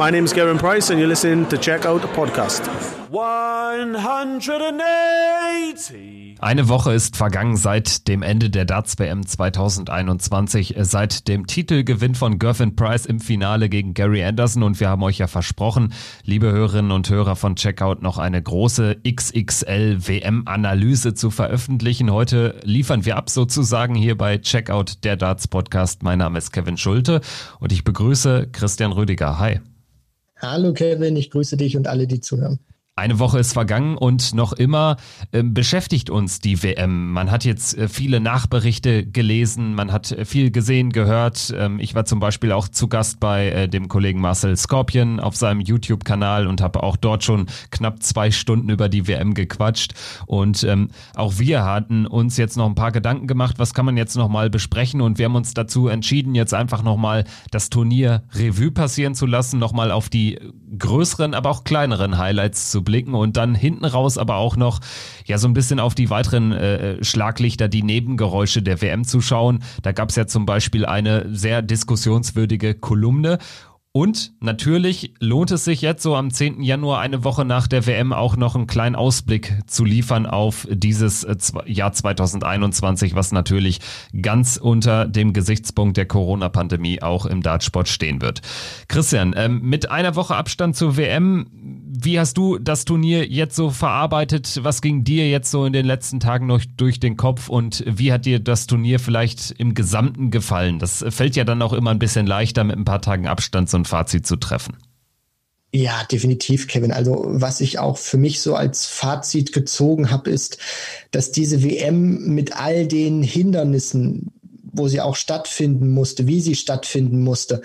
My name is Gavin Price and you're listening to Check Out the Podcast. 180. Eine Woche ist vergangen seit dem Ende der Darts WM 2021, seit dem Titelgewinn von Gervin Price im Finale gegen Gary Anderson und wir haben euch ja versprochen, liebe Hörerinnen und Hörer von Checkout, noch eine große XXL WM-Analyse zu veröffentlichen. Heute liefern wir ab sozusagen hier bei Checkout der Darts Podcast. Mein Name ist Kevin Schulte und ich begrüße Christian Rüdiger. Hi. Hallo Kevin, ich grüße dich und alle, die zuhören. Eine Woche ist vergangen und noch immer äh, beschäftigt uns die WM. Man hat jetzt äh, viele Nachberichte gelesen, man hat äh, viel gesehen, gehört. Ähm, ich war zum Beispiel auch zu Gast bei äh, dem Kollegen Marcel Scorpion auf seinem YouTube-Kanal und habe auch dort schon knapp zwei Stunden über die WM gequatscht. Und ähm, auch wir hatten uns jetzt noch ein paar Gedanken gemacht, was kann man jetzt nochmal besprechen. Und wir haben uns dazu entschieden, jetzt einfach nochmal das Turnier Revue passieren zu lassen, nochmal auf die größeren, aber auch kleineren Highlights zu blicken und dann hinten raus aber auch noch ja so ein bisschen auf die weiteren äh, Schlaglichter, die Nebengeräusche der WM zu schauen. Da gab es ja zum Beispiel eine sehr diskussionswürdige Kolumne und natürlich lohnt es sich jetzt so am 10. Januar, eine Woche nach der WM, auch noch einen kleinen Ausblick zu liefern auf dieses äh, Jahr 2021, was natürlich ganz unter dem Gesichtspunkt der Corona-Pandemie auch im Dartsport stehen wird. Christian, ähm, mit einer Woche Abstand zur WM, wie hast du das Turnier jetzt so verarbeitet? Was ging dir jetzt so in den letzten Tagen noch durch den Kopf und wie hat dir das Turnier vielleicht im Gesamten gefallen? Das fällt ja dann auch immer ein bisschen leichter mit ein paar Tagen Abstand so ein Fazit zu treffen. Ja, definitiv, Kevin. Also was ich auch für mich so als Fazit gezogen habe, ist, dass diese WM mit all den Hindernissen, wo sie auch stattfinden musste, wie sie stattfinden musste,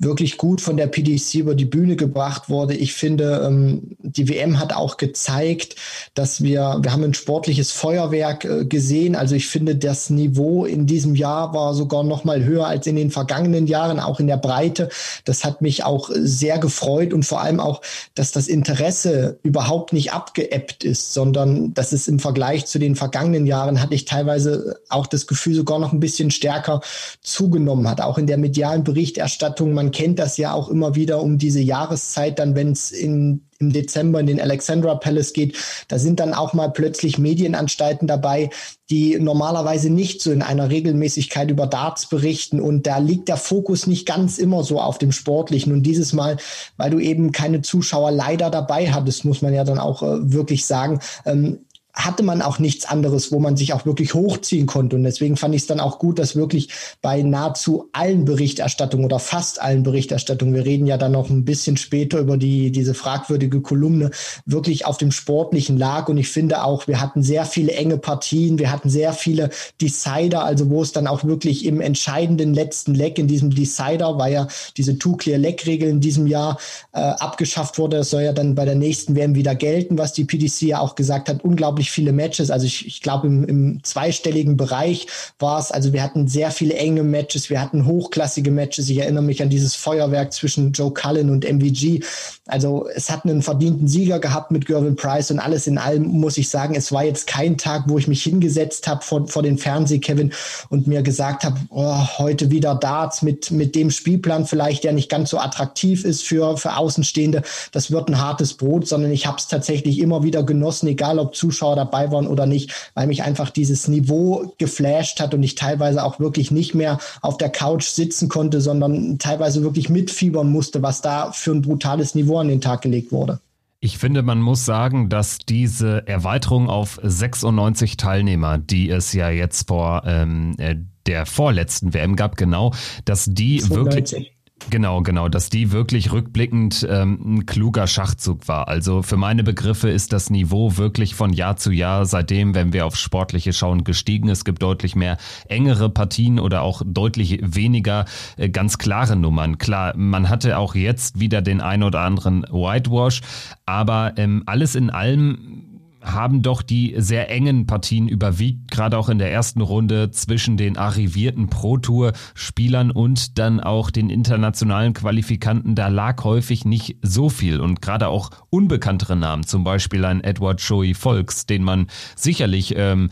wirklich gut von der PDC über die Bühne gebracht wurde. Ich finde, ähm, die WM hat auch gezeigt, dass wir, wir haben ein sportliches Feuerwerk äh, gesehen. Also ich finde, das Niveau in diesem Jahr war sogar noch mal höher als in den vergangenen Jahren, auch in der Breite. Das hat mich auch sehr gefreut und vor allem auch, dass das Interesse überhaupt nicht abgeebbt ist, sondern dass es im Vergleich zu den vergangenen Jahren hatte ich teilweise auch das Gefühl sogar noch ein bisschen stärker zugenommen hat. Auch in der medialen Berichterstattung. Man man kennt das ja auch immer wieder um diese Jahreszeit, dann wenn es im Dezember in den Alexandra Palace geht, da sind dann auch mal plötzlich Medienanstalten dabei, die normalerweise nicht so in einer Regelmäßigkeit über Darts berichten. Und da liegt der Fokus nicht ganz immer so auf dem Sportlichen. Und dieses Mal, weil du eben keine Zuschauer leider dabei hattest, muss man ja dann auch äh, wirklich sagen, ähm, hatte man auch nichts anderes, wo man sich auch wirklich hochziehen konnte. Und deswegen fand ich es dann auch gut, dass wirklich bei nahezu allen Berichterstattungen oder fast allen Berichterstattungen, wir reden ja dann noch ein bisschen später über die, diese fragwürdige Kolumne, wirklich auf dem Sportlichen lag. Und ich finde auch, wir hatten sehr viele enge Partien, wir hatten sehr viele Decider, also wo es dann auch wirklich im entscheidenden letzten Leck in diesem Decider, weil ja diese Two-Clear-Leg-Regel in diesem Jahr äh, abgeschafft wurde. Das soll ja dann bei der nächsten WM wieder gelten, was die PDC ja auch gesagt hat. Unglaublich unglaublich viele Matches. Also ich, ich glaube, im, im zweistelligen Bereich war es. Also wir hatten sehr viele enge Matches, wir hatten hochklassige Matches. Ich erinnere mich an dieses Feuerwerk zwischen Joe Cullen und MVG. Also es hat einen verdienten Sieger gehabt mit Gervin Price und alles in allem muss ich sagen, es war jetzt kein Tag, wo ich mich hingesetzt habe vor, vor den Fernseh, Kevin, und mir gesagt habe, oh, heute wieder Darts mit, mit dem Spielplan vielleicht, der nicht ganz so attraktiv ist für, für Außenstehende. Das wird ein hartes Brot, sondern ich habe es tatsächlich immer wieder genossen, egal ob Zuschauer dabei waren oder nicht, weil mich einfach dieses Niveau geflasht hat und ich teilweise auch wirklich nicht mehr auf der Couch sitzen konnte, sondern teilweise wirklich mitfiebern musste, was da für ein brutales Niveau an den Tag gelegt wurde. Ich finde, man muss sagen, dass diese Erweiterung auf 96 Teilnehmer, die es ja jetzt vor ähm, äh, der vorletzten WM gab, genau, dass die 92. wirklich Genau, genau, dass die wirklich rückblickend ähm, ein kluger Schachzug war. Also für meine Begriffe ist das Niveau wirklich von Jahr zu Jahr seitdem, wenn wir auf Sportliche schauen, gestiegen. Es gibt deutlich mehr engere Partien oder auch deutlich weniger äh, ganz klare Nummern. Klar, man hatte auch jetzt wieder den ein oder anderen Whitewash, aber ähm, alles in allem haben doch die sehr engen Partien überwiegt, gerade auch in der ersten Runde zwischen den arrivierten Pro-Tour-Spielern und dann auch den internationalen Qualifikanten. Da lag häufig nicht so viel und gerade auch unbekanntere Namen, zum Beispiel ein Edward Joey Volks, den man sicherlich ähm,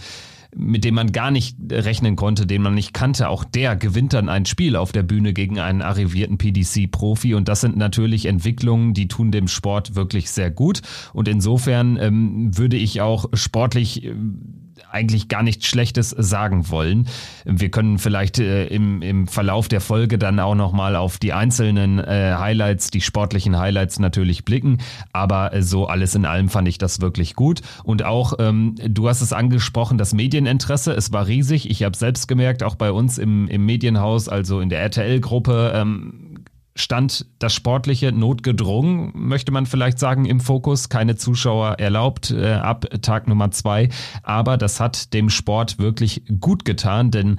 mit dem man gar nicht rechnen konnte, den man nicht kannte, auch der gewinnt dann ein Spiel auf der Bühne gegen einen arrivierten PDC-Profi. Und das sind natürlich Entwicklungen, die tun dem Sport wirklich sehr gut. Und insofern ähm, würde ich auch sportlich äh, eigentlich gar nichts Schlechtes sagen wollen. Wir können vielleicht äh, im, im Verlauf der Folge dann auch nochmal auf die einzelnen äh, Highlights, die sportlichen Highlights natürlich blicken. Aber äh, so alles in allem fand ich das wirklich gut. Und auch, ähm, du hast es angesprochen, das Medieninteresse, es war riesig. Ich habe selbst gemerkt, auch bei uns im, im Medienhaus, also in der RTL-Gruppe, ähm, stand das Sportliche notgedrungen, möchte man vielleicht sagen, im Fokus. Keine Zuschauer erlaubt äh, ab Tag Nummer zwei. Aber das hat dem Sport wirklich gut getan, denn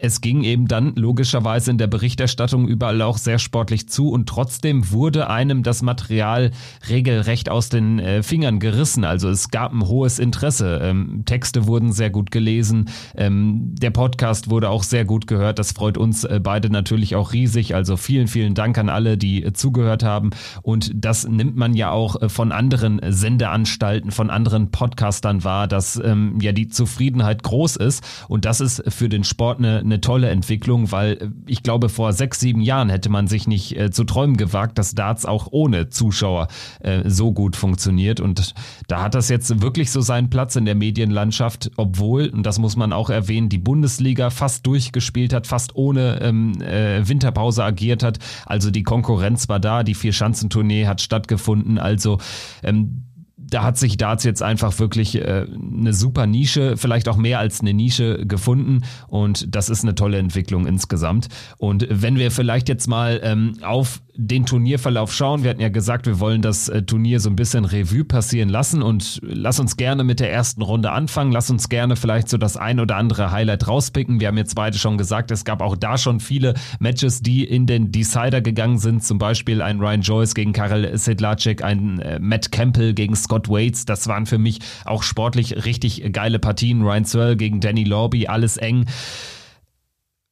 es ging eben dann logischerweise in der Berichterstattung überall auch sehr sportlich zu und trotzdem wurde einem das Material regelrecht aus den äh, Fingern gerissen. Also es gab ein hohes Interesse. Ähm, Texte wurden sehr gut gelesen. Ähm, der Podcast wurde auch sehr gut gehört. Das freut uns äh, beide natürlich auch riesig. Also vielen, vielen Dank an alle, die äh, zugehört haben. Und das nimmt man ja auch äh, von anderen Sendeanstalten, von anderen Podcastern wahr, dass ähm, ja die Zufriedenheit groß ist. Und das ist für den Sport eine eine tolle Entwicklung, weil äh, ich glaube, vor sechs, sieben Jahren hätte man sich nicht äh, zu träumen gewagt, dass Darts auch ohne Zuschauer äh, so gut funktioniert. Und da hat das jetzt wirklich so seinen Platz in der Medienlandschaft, obwohl, und das muss man auch erwähnen, die Bundesliga fast durchgespielt hat, fast ohne ähm, äh, Winterpause agiert hat. Also die Konkurrenz war da, die Vier-Schanzentournee hat stattgefunden. Also ähm, da hat sich Darts jetzt einfach wirklich äh, eine super Nische, vielleicht auch mehr als eine Nische gefunden und das ist eine tolle Entwicklung insgesamt. Und wenn wir vielleicht jetzt mal ähm, auf den Turnierverlauf schauen. Wir hatten ja gesagt, wir wollen das äh, Turnier so ein bisschen Revue passieren lassen und lass uns gerne mit der ersten Runde anfangen. Lass uns gerne vielleicht so das ein oder andere Highlight rauspicken. Wir haben jetzt beide schon gesagt, es gab auch da schon viele Matches, die in den Decider gegangen sind. Zum Beispiel ein Ryan Joyce gegen Karel Sedlacek, ein äh, Matt Campbell gegen Scott Waits. Das waren für mich auch sportlich richtig geile Partien. Ryan Searle gegen Danny Lorby, alles eng.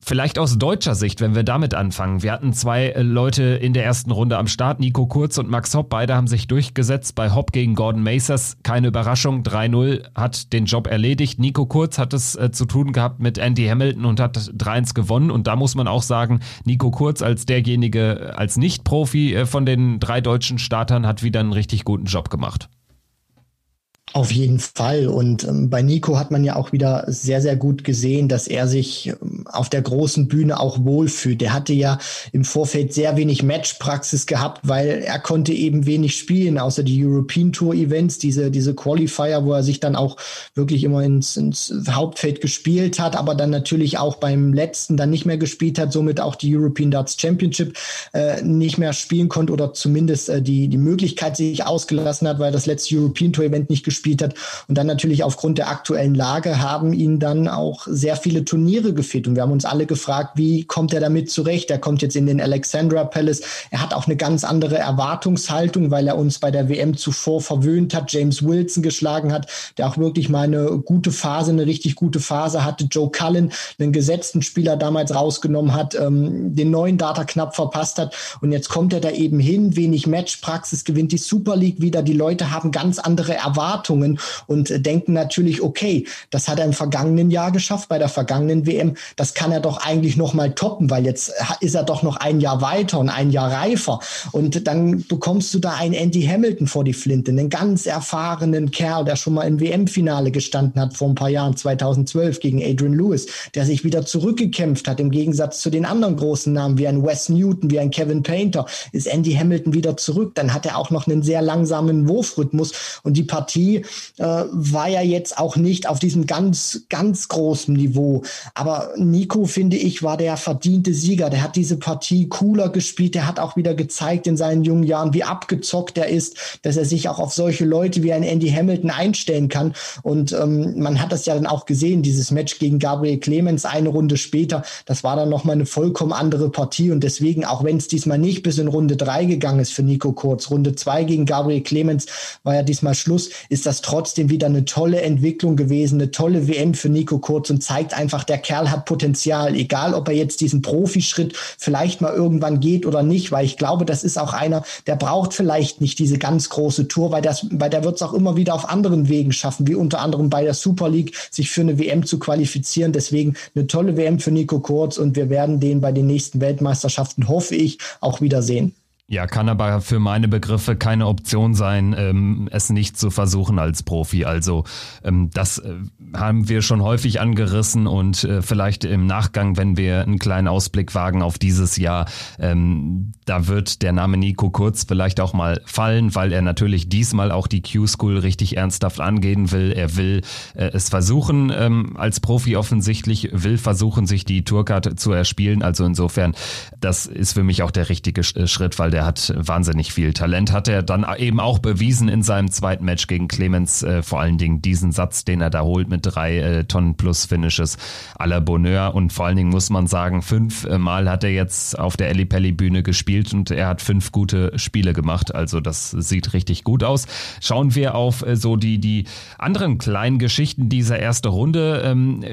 Vielleicht aus deutscher Sicht, wenn wir damit anfangen. Wir hatten zwei äh, Leute in der ersten Runde am Start, Nico Kurz und Max Hopp. Beide haben sich durchgesetzt bei Hopp gegen Gordon Macers. Keine Überraschung, 3-0 hat den Job erledigt. Nico Kurz hat es äh, zu tun gehabt mit Andy Hamilton und hat 3-1 gewonnen. Und da muss man auch sagen, Nico Kurz als derjenige, äh, als Nicht-Profi äh, von den drei deutschen Startern hat wieder einen richtig guten Job gemacht. Auf jeden Fall. Und ähm, bei Nico hat man ja auch wieder sehr, sehr gut gesehen, dass er sich ähm, auf der großen Bühne auch wohlfühlt. Er hatte ja im Vorfeld sehr wenig Matchpraxis gehabt, weil er konnte eben wenig spielen, außer die European Tour Events, diese, diese Qualifier, wo er sich dann auch wirklich immer ins, ins Hauptfeld gespielt hat, aber dann natürlich auch beim letzten dann nicht mehr gespielt hat, somit auch die European Darts Championship äh, nicht mehr spielen konnte oder zumindest äh, die, die Möglichkeit sich ausgelassen hat, weil das letzte European Tour Event nicht gespielt gespielt hat. Und dann natürlich aufgrund der aktuellen Lage haben ihn dann auch sehr viele Turniere gefehlt. Und wir haben uns alle gefragt, wie kommt er damit zurecht? Er kommt jetzt in den Alexandra Palace. Er hat auch eine ganz andere Erwartungshaltung, weil er uns bei der WM zuvor verwöhnt hat, James Wilson geschlagen hat, der auch wirklich mal eine gute Phase, eine richtig gute Phase hatte. Joe Cullen, einen gesetzten Spieler damals rausgenommen hat, ähm, den neuen Data knapp verpasst hat. Und jetzt kommt er da eben hin, wenig Matchpraxis, gewinnt die Super League wieder. Die Leute haben ganz andere Erwartungen Erwartungen und denken natürlich, okay, das hat er im vergangenen Jahr geschafft, bei der vergangenen WM, das kann er doch eigentlich noch mal toppen, weil jetzt ist er doch noch ein Jahr weiter und ein Jahr reifer. Und dann bekommst du da einen Andy Hamilton vor die Flinte, einen ganz erfahrenen Kerl, der schon mal im WM-Finale gestanden hat vor ein paar Jahren, 2012 gegen Adrian Lewis, der sich wieder zurückgekämpft hat, im Gegensatz zu den anderen großen Namen wie ein Wes Newton, wie ein Kevin Painter, ist Andy Hamilton wieder zurück. Dann hat er auch noch einen sehr langsamen Wurfrhythmus und die Partie äh, war ja jetzt auch nicht auf diesem ganz, ganz großen Niveau. Aber Nico, finde ich, war der verdiente Sieger. Der hat diese Partie cooler gespielt. Der hat auch wieder gezeigt in seinen jungen Jahren, wie abgezockt er ist, dass er sich auch auf solche Leute wie ein Andy Hamilton einstellen kann. Und ähm, man hat das ja dann auch gesehen, dieses Match gegen Gabriel Clemens eine Runde später. Das war dann nochmal eine vollkommen andere Partie. Und deswegen, auch wenn es diesmal nicht bis in Runde drei gegangen ist für Nico Kurz, Runde zwei gegen Gabriel Clemens war ja diesmal Schluss, ist ist das trotzdem wieder eine tolle Entwicklung gewesen, eine tolle WM für Nico Kurz und zeigt einfach, der Kerl hat Potenzial, egal ob er jetzt diesen Profischritt vielleicht mal irgendwann geht oder nicht, weil ich glaube, das ist auch einer, der braucht vielleicht nicht diese ganz große Tour, weil, das, weil der wird es auch immer wieder auf anderen Wegen schaffen, wie unter anderem bei der Super League, sich für eine WM zu qualifizieren. Deswegen eine tolle WM für Nico Kurz und wir werden den bei den nächsten Weltmeisterschaften, hoffe ich, auch wiedersehen. Ja, kann aber für meine Begriffe keine Option sein, ähm, es nicht zu versuchen als Profi. Also ähm, das äh, haben wir schon häufig angerissen und äh, vielleicht im Nachgang, wenn wir einen kleinen Ausblick wagen auf dieses Jahr, ähm, da wird der Name Nico Kurz vielleicht auch mal fallen, weil er natürlich diesmal auch die Q-School richtig ernsthaft angehen will. Er will äh, es versuchen ähm, als Profi offensichtlich, will versuchen, sich die Tourcard zu erspielen. Also insofern, das ist für mich auch der richtige äh, Schritt, weil der hat wahnsinnig viel Talent. Hat er dann eben auch bewiesen in seinem zweiten Match gegen Clemens, äh, vor allen Dingen diesen Satz, den er da holt mit drei äh, Tonnen plus Finishes à la Bonheur. Und vor allen Dingen muss man sagen, fünfmal hat er jetzt auf der Pelli Bühne gespielt und er hat fünf gute Spiele gemacht. Also das sieht richtig gut aus. Schauen wir auf äh, so die, die anderen kleinen Geschichten dieser ersten Runde. Ähm,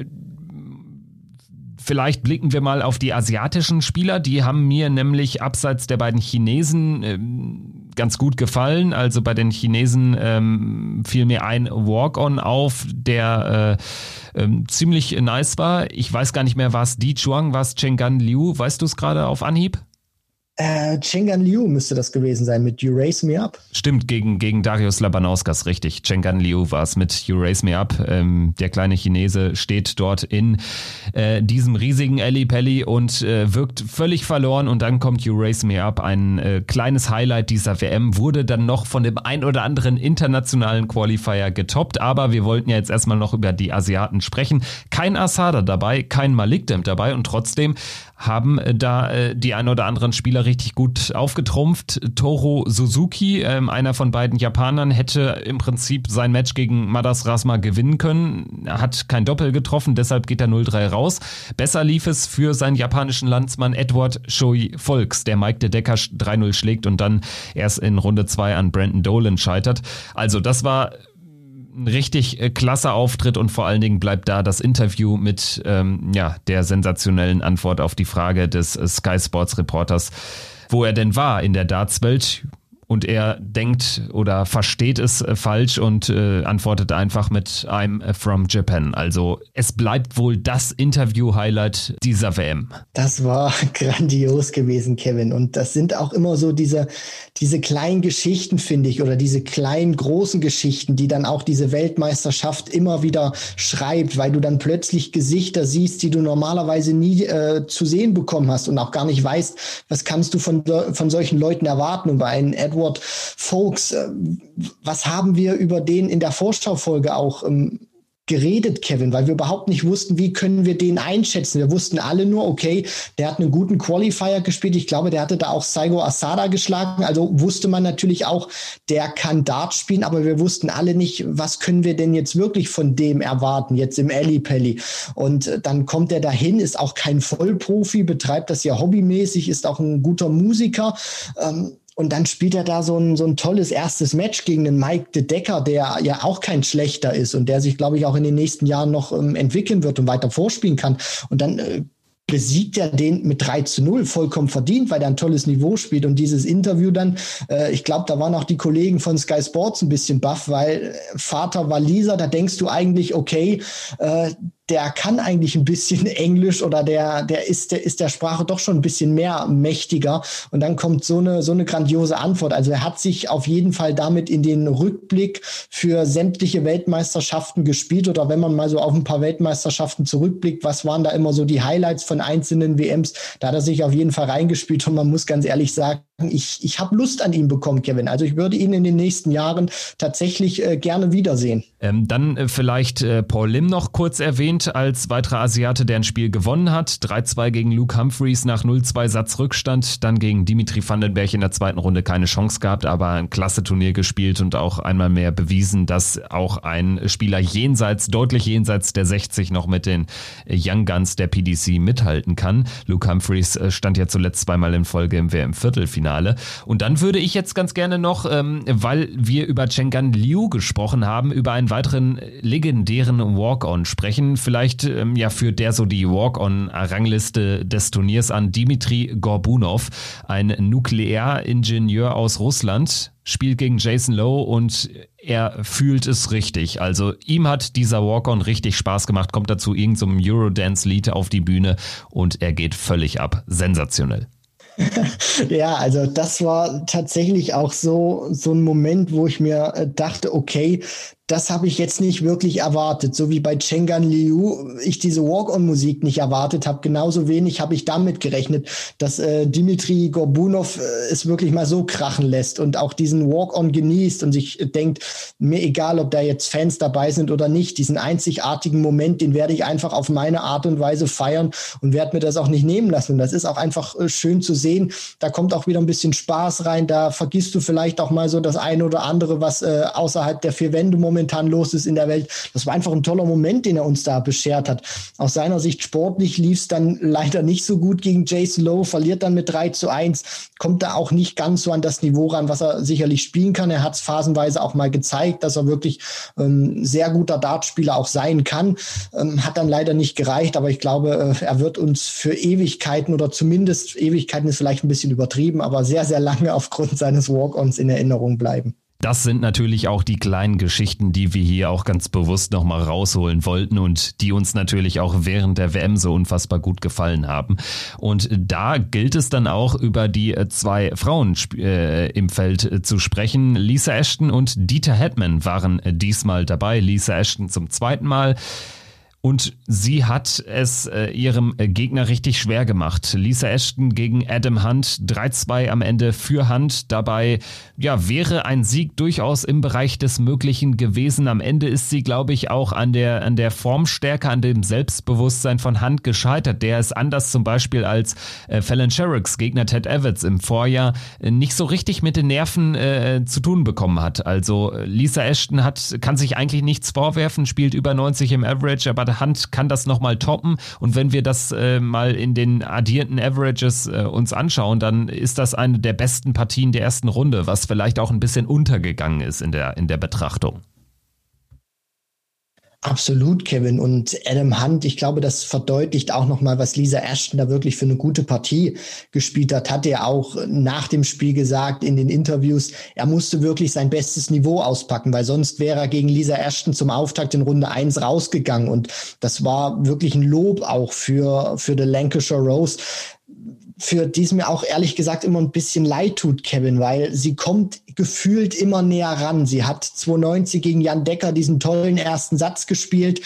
Vielleicht blicken wir mal auf die asiatischen Spieler. Die haben mir nämlich abseits der beiden Chinesen ähm, ganz gut gefallen. Also bei den Chinesen ähm, fiel mir ein Walk-on auf, der äh, ähm, ziemlich nice war. Ich weiß gar nicht mehr, war Di Chuang, war es Chenggan Liu? Weißt du es gerade auf Anhieb? Äh, Chengan Liu müsste das gewesen sein mit You Raise Me Up. Stimmt, gegen, gegen Darius Labanauskas, richtig. Chengan Liu war es mit You Raise Me Up. Ähm, der kleine Chinese steht dort in äh, diesem riesigen Ellie Pelli und äh, wirkt völlig verloren und dann kommt You Raise Me Up. Ein äh, kleines Highlight dieser WM wurde dann noch von dem ein oder anderen internationalen Qualifier getoppt, aber wir wollten ja jetzt erstmal noch über die Asiaten sprechen. Kein Asada dabei, kein Malik Dem dabei und trotzdem haben äh, da äh, die ein oder anderen Spieler richtig gut aufgetrumpft. Toro Suzuki, ähm, einer von beiden Japanern, hätte im Prinzip sein Match gegen Madas Rasma gewinnen können. Er hat kein Doppel getroffen, deshalb geht er 0-3 raus. Besser lief es für seinen japanischen Landsmann Edward Shoei Volks, der Mike de Decker 3-0 schlägt und dann erst in Runde 2 an Brandon Dolan scheitert. Also das war ein richtig äh, klasse Auftritt und vor allen Dingen bleibt da das Interview mit ähm, ja, der sensationellen Antwort auf die Frage des äh, Sky Sports Reporters, wo er denn war in der Dartswelt und er denkt oder versteht es äh, falsch und äh, antwortet einfach mit I'm from Japan. Also es bleibt wohl das Interview-Highlight dieser WM. Das war grandios gewesen, Kevin. Und das sind auch immer so diese, diese kleinen Geschichten, finde ich, oder diese kleinen, großen Geschichten, die dann auch diese Weltmeisterschaft immer wieder schreibt, weil du dann plötzlich Gesichter siehst, die du normalerweise nie äh, zu sehen bekommen hast und auch gar nicht weißt, was kannst du von, von solchen Leuten erwarten. Und bei einem Edward Edward Folks. Äh, was haben wir über den in der Vorschaufolge auch ähm, geredet, Kevin, weil wir überhaupt nicht wussten, wie können wir den einschätzen. Wir wussten alle nur, okay, der hat einen guten Qualifier gespielt. Ich glaube, der hatte da auch Saigo Asada geschlagen. Also wusste man natürlich auch, der kann Dart spielen, aber wir wussten alle nicht, was können wir denn jetzt wirklich von dem erwarten, jetzt im Alley Pelli. Und äh, dann kommt er dahin, ist auch kein Vollprofi, betreibt das ja hobbymäßig, ist auch ein guter Musiker. Ähm, und dann spielt er da so ein, so ein tolles erstes Match gegen den Mike de Decker, der ja auch kein schlechter ist und der sich, glaube ich, auch in den nächsten Jahren noch ähm, entwickeln wird und weiter vorspielen kann. Und dann äh, besiegt er den mit 3 zu 0 vollkommen verdient, weil er ein tolles Niveau spielt. Und dieses Interview dann, äh, ich glaube, da waren auch die Kollegen von Sky Sports ein bisschen baff, weil äh, Vater war Lisa, da denkst du eigentlich, okay, äh, der kann eigentlich ein bisschen Englisch oder der, der ist, der ist der Sprache doch schon ein bisschen mehr mächtiger. Und dann kommt so eine, so eine grandiose Antwort. Also er hat sich auf jeden Fall damit in den Rückblick für sämtliche Weltmeisterschaften gespielt. Oder wenn man mal so auf ein paar Weltmeisterschaften zurückblickt, was waren da immer so die Highlights von einzelnen WMs? Da hat er sich auf jeden Fall reingespielt. Und man muss ganz ehrlich sagen, ich, ich habe Lust an ihm bekommen, Kevin. Also ich würde ihn in den nächsten Jahren tatsächlich äh, gerne wiedersehen. Ähm, dann äh, vielleicht äh, Paul Lim noch kurz erwähnt als weiterer Asiate, der ein Spiel gewonnen hat. 3-2 gegen Luke Humphreys nach 0-2 Satz Rückstand. Dann gegen Dimitri Vandenberg in der zweiten Runde keine Chance gehabt, aber ein klasse Turnier gespielt und auch einmal mehr bewiesen, dass auch ein Spieler jenseits, deutlich jenseits der 60 noch mit den Young Guns der PDC mithalten kann. Luke Humphreys äh, stand ja zuletzt zweimal in Folge im WM-Viertelfinale. Finale. Und dann würde ich jetzt ganz gerne noch, ähm, weil wir über Chengan Liu gesprochen haben, über einen weiteren legendären Walk-On sprechen. Vielleicht ähm, ja für der so die Walk-On-Rangliste des Turniers an Dimitri Gorbunov, ein Nuklearingenieur aus Russland spielt gegen Jason Lowe und er fühlt es richtig. Also ihm hat dieser Walk-On richtig Spaß gemacht, kommt dazu irgendeinem so Eurodance-Lied auf die Bühne und er geht völlig ab. Sensationell. ja, also das war tatsächlich auch so, so ein Moment, wo ich mir äh, dachte, okay, das habe ich jetzt nicht wirklich erwartet. So wie bei Chengan Liu ich diese Walk-on-Musik nicht erwartet habe, genauso wenig habe ich damit gerechnet, dass äh, Dimitri Gorbunov äh, es wirklich mal so krachen lässt und auch diesen Walk-on genießt und sich denkt, mir egal, ob da jetzt Fans dabei sind oder nicht, diesen einzigartigen Moment, den werde ich einfach auf meine Art und Weise feiern und werde mir das auch nicht nehmen lassen. Und das ist auch einfach äh, schön zu sehen. Da kommt auch wieder ein bisschen Spaß rein. Da vergisst du vielleicht auch mal so das eine oder andere, was äh, außerhalb der vier Wände momentan momentan los ist in der Welt. Das war einfach ein toller Moment, den er uns da beschert hat. Aus seiner Sicht sportlich lief es dann leider nicht so gut gegen Jason Lowe, verliert dann mit 3 zu 1, kommt da auch nicht ganz so an das Niveau ran, was er sicherlich spielen kann. Er hat es phasenweise auch mal gezeigt, dass er wirklich ähm, sehr guter Dartspieler auch sein kann. Ähm, hat dann leider nicht gereicht, aber ich glaube, äh, er wird uns für Ewigkeiten oder zumindest Ewigkeiten ist vielleicht ein bisschen übertrieben, aber sehr, sehr lange aufgrund seines Walk-ons in Erinnerung bleiben. Das sind natürlich auch die kleinen Geschichten, die wir hier auch ganz bewusst nochmal rausholen wollten und die uns natürlich auch während der WM so unfassbar gut gefallen haben. Und da gilt es dann auch über die zwei Frauen äh, im Feld äh, zu sprechen. Lisa Ashton und Dieter Hetman waren diesmal dabei. Lisa Ashton zum zweiten Mal. Und sie hat es äh, ihrem Gegner richtig schwer gemacht. Lisa Ashton gegen Adam Hunt, 3-2 am Ende für Hunt. Dabei ja, wäre ein Sieg durchaus im Bereich des Möglichen gewesen. Am Ende ist sie, glaube ich, auch an der, an der Formstärke, an dem Selbstbewusstsein von Hunt gescheitert. Der ist anders zum Beispiel als äh, Fallon Sherricks Gegner Ted Evans im Vorjahr äh, nicht so richtig mit den Nerven äh, zu tun bekommen hat. Also Lisa Ashton hat, kann sich eigentlich nichts vorwerfen, spielt über 90 im Average, aber Hand kann das nochmal toppen. Und wenn wir das äh, mal in den addierten Averages äh, uns anschauen, dann ist das eine der besten Partien der ersten Runde, was vielleicht auch ein bisschen untergegangen ist in der, in der Betrachtung. Absolut, Kevin. Und Adam Hunt, ich glaube, das verdeutlicht auch nochmal, was Lisa Ashton da wirklich für eine gute Partie gespielt hat. Hat er auch nach dem Spiel gesagt in den Interviews, er musste wirklich sein bestes Niveau auspacken, weil sonst wäre er gegen Lisa Ashton zum Auftakt in Runde eins rausgegangen. Und das war wirklich ein Lob auch für, für The Lancashire Rose für die es mir auch ehrlich gesagt immer ein bisschen leid tut, Kevin, weil sie kommt gefühlt immer näher ran. Sie hat 290 gegen Jan Decker diesen tollen ersten Satz gespielt,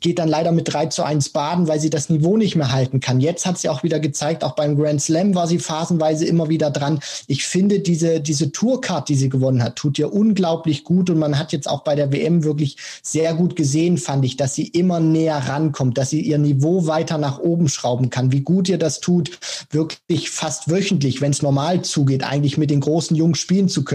geht dann leider mit 3 zu 1 baden, weil sie das Niveau nicht mehr halten kann. Jetzt hat sie auch wieder gezeigt, auch beim Grand Slam war sie phasenweise immer wieder dran. Ich finde, diese, diese Tourcard, die sie gewonnen hat, tut ihr unglaublich gut und man hat jetzt auch bei der WM wirklich sehr gut gesehen, fand ich, dass sie immer näher rankommt, dass sie ihr Niveau weiter nach oben schrauben kann. Wie gut ihr das tut, wirklich fast wöchentlich, wenn es normal zugeht, eigentlich mit den großen Jungs spielen zu können.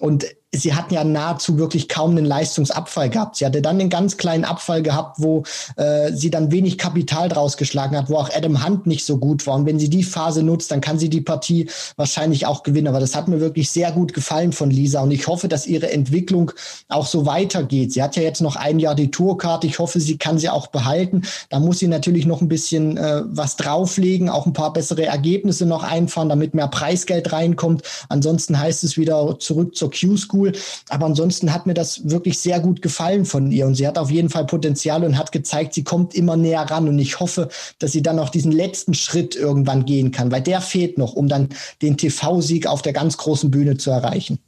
Und sie hatten ja nahezu wirklich kaum einen Leistungsabfall gehabt. Sie hatte dann einen ganz kleinen Abfall gehabt, wo äh, sie dann wenig Kapital draus geschlagen hat, wo auch Adam Hunt nicht so gut war. Und wenn sie die Phase nutzt, dann kann sie die Partie wahrscheinlich auch gewinnen. Aber das hat mir wirklich sehr gut gefallen von Lisa. Und ich hoffe, dass ihre Entwicklung auch so weitergeht. Sie hat ja jetzt noch ein Jahr die Tourkarte. Ich hoffe, sie kann sie auch behalten. Da muss sie natürlich noch ein bisschen äh, was drauflegen, auch ein paar bessere Ergebnisse noch einfahren, damit mehr Preisgeld reinkommt. Ansonsten heißt es wieder zurück zur Q-School cool. Aber ansonsten hat mir das wirklich sehr gut gefallen von ihr und sie hat auf jeden Fall Potenzial und hat gezeigt, sie kommt immer näher ran und ich hoffe, dass sie dann noch diesen letzten Schritt irgendwann gehen kann, weil der fehlt noch, um dann den TV-Sieg auf der ganz großen Bühne zu erreichen.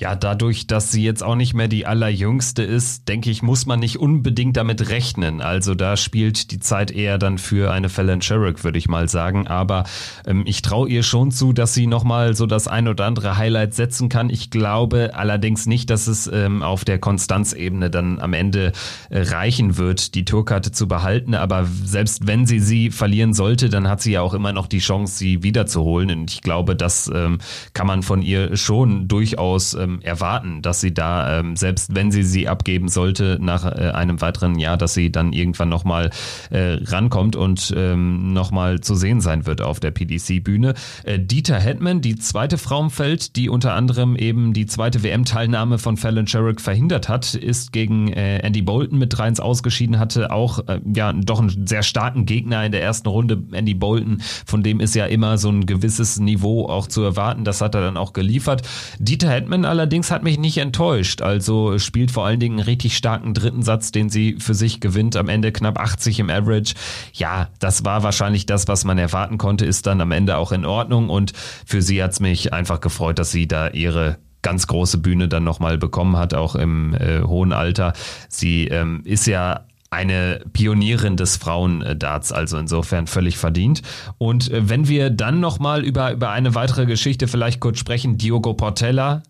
Ja, dadurch, dass sie jetzt auch nicht mehr die allerjüngste ist, denke ich, muss man nicht unbedingt damit rechnen. Also da spielt die Zeit eher dann für eine Fallon Sherrick, würde ich mal sagen. Aber ähm, ich traue ihr schon zu, dass sie nochmal so das ein oder andere Highlight setzen kann. Ich glaube allerdings nicht, dass es ähm, auf der Konstanzebene dann am Ende äh, reichen wird, die Tourkarte zu behalten. Aber selbst wenn sie sie verlieren sollte, dann hat sie ja auch immer noch die Chance, sie wiederzuholen. Und ich glaube, das ähm, kann man von ihr schon durchaus ähm, erwarten, dass sie da, ähm, selbst wenn sie sie abgeben sollte, nach äh, einem weiteren Jahr, dass sie dann irgendwann nochmal äh, rankommt und ähm, nochmal zu sehen sein wird auf der PDC-Bühne. Äh, Dieter Hetman, die zweite Frau im Feld, die unter anderem eben die zweite WM-Teilnahme von Fallon Sherrick verhindert hat, ist gegen äh, Andy Bolton mit 3-1 ausgeschieden, hatte auch äh, ja doch einen sehr starken Gegner in der ersten Runde, Andy Bolton, von dem ist ja immer so ein gewisses Niveau auch zu erwarten, das hat er dann auch geliefert. Dieter Hetman allerdings hat mich nicht enttäuscht, also spielt vor allen Dingen einen richtig starken dritten Satz, den sie für sich gewinnt, am Ende knapp 80 im Average. Ja, das war wahrscheinlich das, was man erwarten konnte, ist dann am Ende auch in Ordnung und für sie hat's mich einfach gefreut, dass sie da ihre ganz große Bühne dann nochmal bekommen hat, auch im äh, hohen Alter. Sie ähm, ist ja eine Pionierin des Frauendarts, also insofern völlig verdient. Und äh, wenn wir dann nochmal über, über eine weitere Geschichte vielleicht kurz sprechen, Diogo Portella,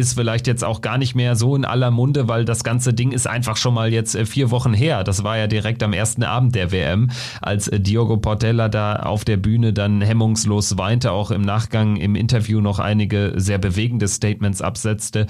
ist vielleicht jetzt auch gar nicht mehr so in aller Munde, weil das ganze Ding ist einfach schon mal jetzt äh, vier Wochen her. Das war ja direkt am ersten Abend der WM, als äh, Diogo Portella da auf der Bühne dann hemmungslos weinte, auch im Nachgang im Interview noch einige sehr bewegende Statements absetzte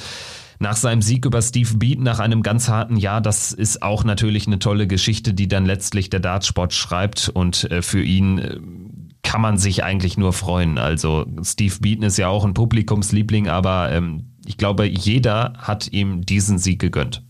nach seinem Sieg über Steve Beat nach einem ganz harten Jahr, das ist auch natürlich eine tolle Geschichte, die dann letztlich der Dartsport schreibt und äh, für ihn kann man sich eigentlich nur freuen. Also Steve Beaton ist ja auch ein Publikumsliebling, aber ähm, ich glaube, jeder hat ihm diesen Sieg gegönnt.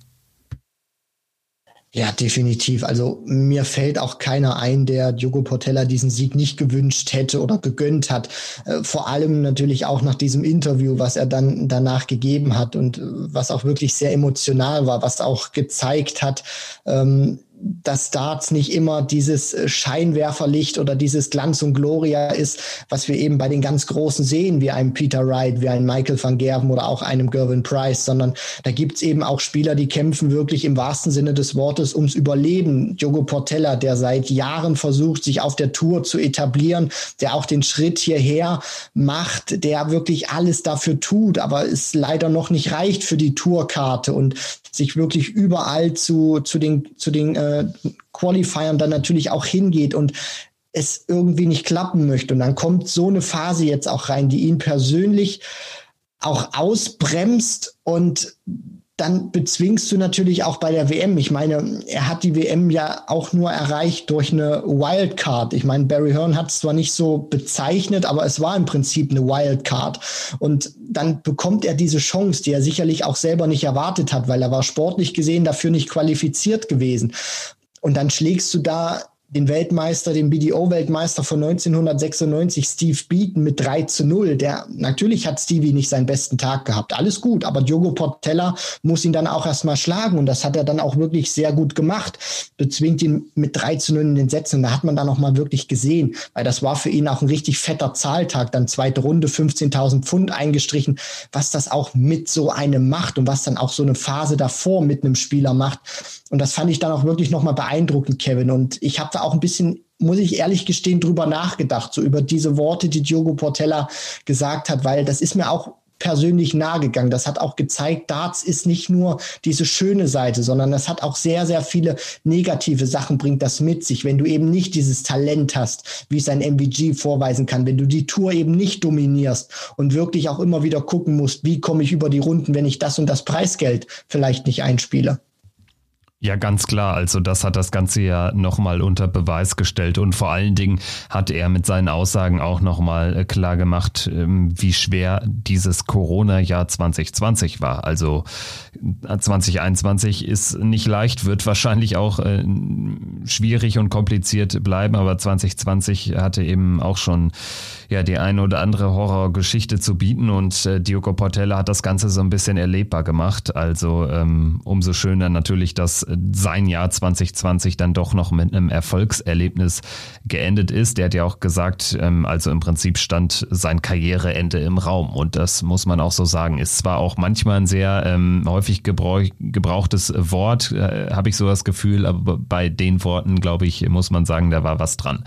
Ja, definitiv. Also mir fällt auch keiner ein, der Diogo Portella diesen Sieg nicht gewünscht hätte oder gegönnt hat. Äh, vor allem natürlich auch nach diesem Interview, was er dann danach gegeben hat und äh, was auch wirklich sehr emotional war, was auch gezeigt hat, ähm, dass Darts nicht immer dieses äh, Scheinwerferlicht oder dieses Glanz und Gloria ist, was wir eben bei den ganz Großen sehen, wie einem Peter Wright, wie einem Michael van Gerven oder auch einem Gervin Price, sondern da gibt's eben auch Spieler, die kämpfen wirklich im wahrsten Sinne des Wortes ums Überleben. Diogo Portella, der seit Jahren versucht, sich auf der Tour zu etablieren, der auch den Schritt hierher macht, der wirklich alles dafür tut, aber es leider noch nicht reicht für die Tourkarte und sich wirklich überall zu, zu den, zu den äh, Qualifiern dann natürlich auch hingeht und es irgendwie nicht klappen möchte. Und dann kommt so eine Phase jetzt auch rein, die ihn persönlich auch ausbremst und dann bezwingst du natürlich auch bei der WM. Ich meine, er hat die WM ja auch nur erreicht durch eine Wildcard. Ich meine, Barry Hearn hat es zwar nicht so bezeichnet, aber es war im Prinzip eine Wildcard. Und dann bekommt er diese Chance, die er sicherlich auch selber nicht erwartet hat, weil er war sportlich gesehen dafür nicht qualifiziert gewesen. Und dann schlägst du da den Weltmeister, den BDO-Weltmeister von 1996, Steve Beaton, mit 3 zu 0. Der, natürlich hat Stevie nicht seinen besten Tag gehabt. Alles gut, aber Diogo Portella muss ihn dann auch erstmal schlagen und das hat er dann auch wirklich sehr gut gemacht. Bezwingt ihn mit 3 zu 0 in den Sätzen und da hat man dann auch mal wirklich gesehen, weil das war für ihn auch ein richtig fetter Zahltag. Dann zweite Runde, 15.000 Pfund eingestrichen, was das auch mit so einem macht und was dann auch so eine Phase davor mit einem Spieler macht. Und das fand ich dann auch wirklich nochmal beeindruckend, Kevin. Und ich habe da auch ein bisschen, muss ich ehrlich gestehen, drüber nachgedacht, so über diese Worte, die Diogo Portella gesagt hat, weil das ist mir auch persönlich nahegegangen. Das hat auch gezeigt, Darts ist nicht nur diese schöne Seite, sondern das hat auch sehr, sehr viele negative Sachen, bringt das mit sich. Wenn du eben nicht dieses Talent hast, wie es ein MVG vorweisen kann, wenn du die Tour eben nicht dominierst und wirklich auch immer wieder gucken musst, wie komme ich über die Runden, wenn ich das und das Preisgeld vielleicht nicht einspiele. Ja, ganz klar. Also das hat das Ganze ja nochmal unter Beweis gestellt und vor allen Dingen hat er mit seinen Aussagen auch nochmal äh, klar gemacht, ähm, wie schwer dieses Corona-Jahr 2020 war. Also 2021 äh, ist nicht leicht, wird wahrscheinlich auch äh, schwierig und kompliziert bleiben, aber 2020 hatte eben auch schon ja die eine oder andere Horrorgeschichte zu bieten und äh, Diogo Portella hat das Ganze so ein bisschen erlebbar gemacht. Also ähm, umso schöner natürlich, dass sein Jahr 2020 dann doch noch mit einem Erfolgserlebnis geendet ist. Der hat ja auch gesagt, ähm, also im Prinzip stand sein Karriereende im Raum. Und das muss man auch so sagen. Ist zwar auch manchmal ein sehr ähm, häufig gebrauch, gebrauchtes Wort, äh, habe ich so das Gefühl, aber bei den Worten, glaube ich, muss man sagen, da war was dran.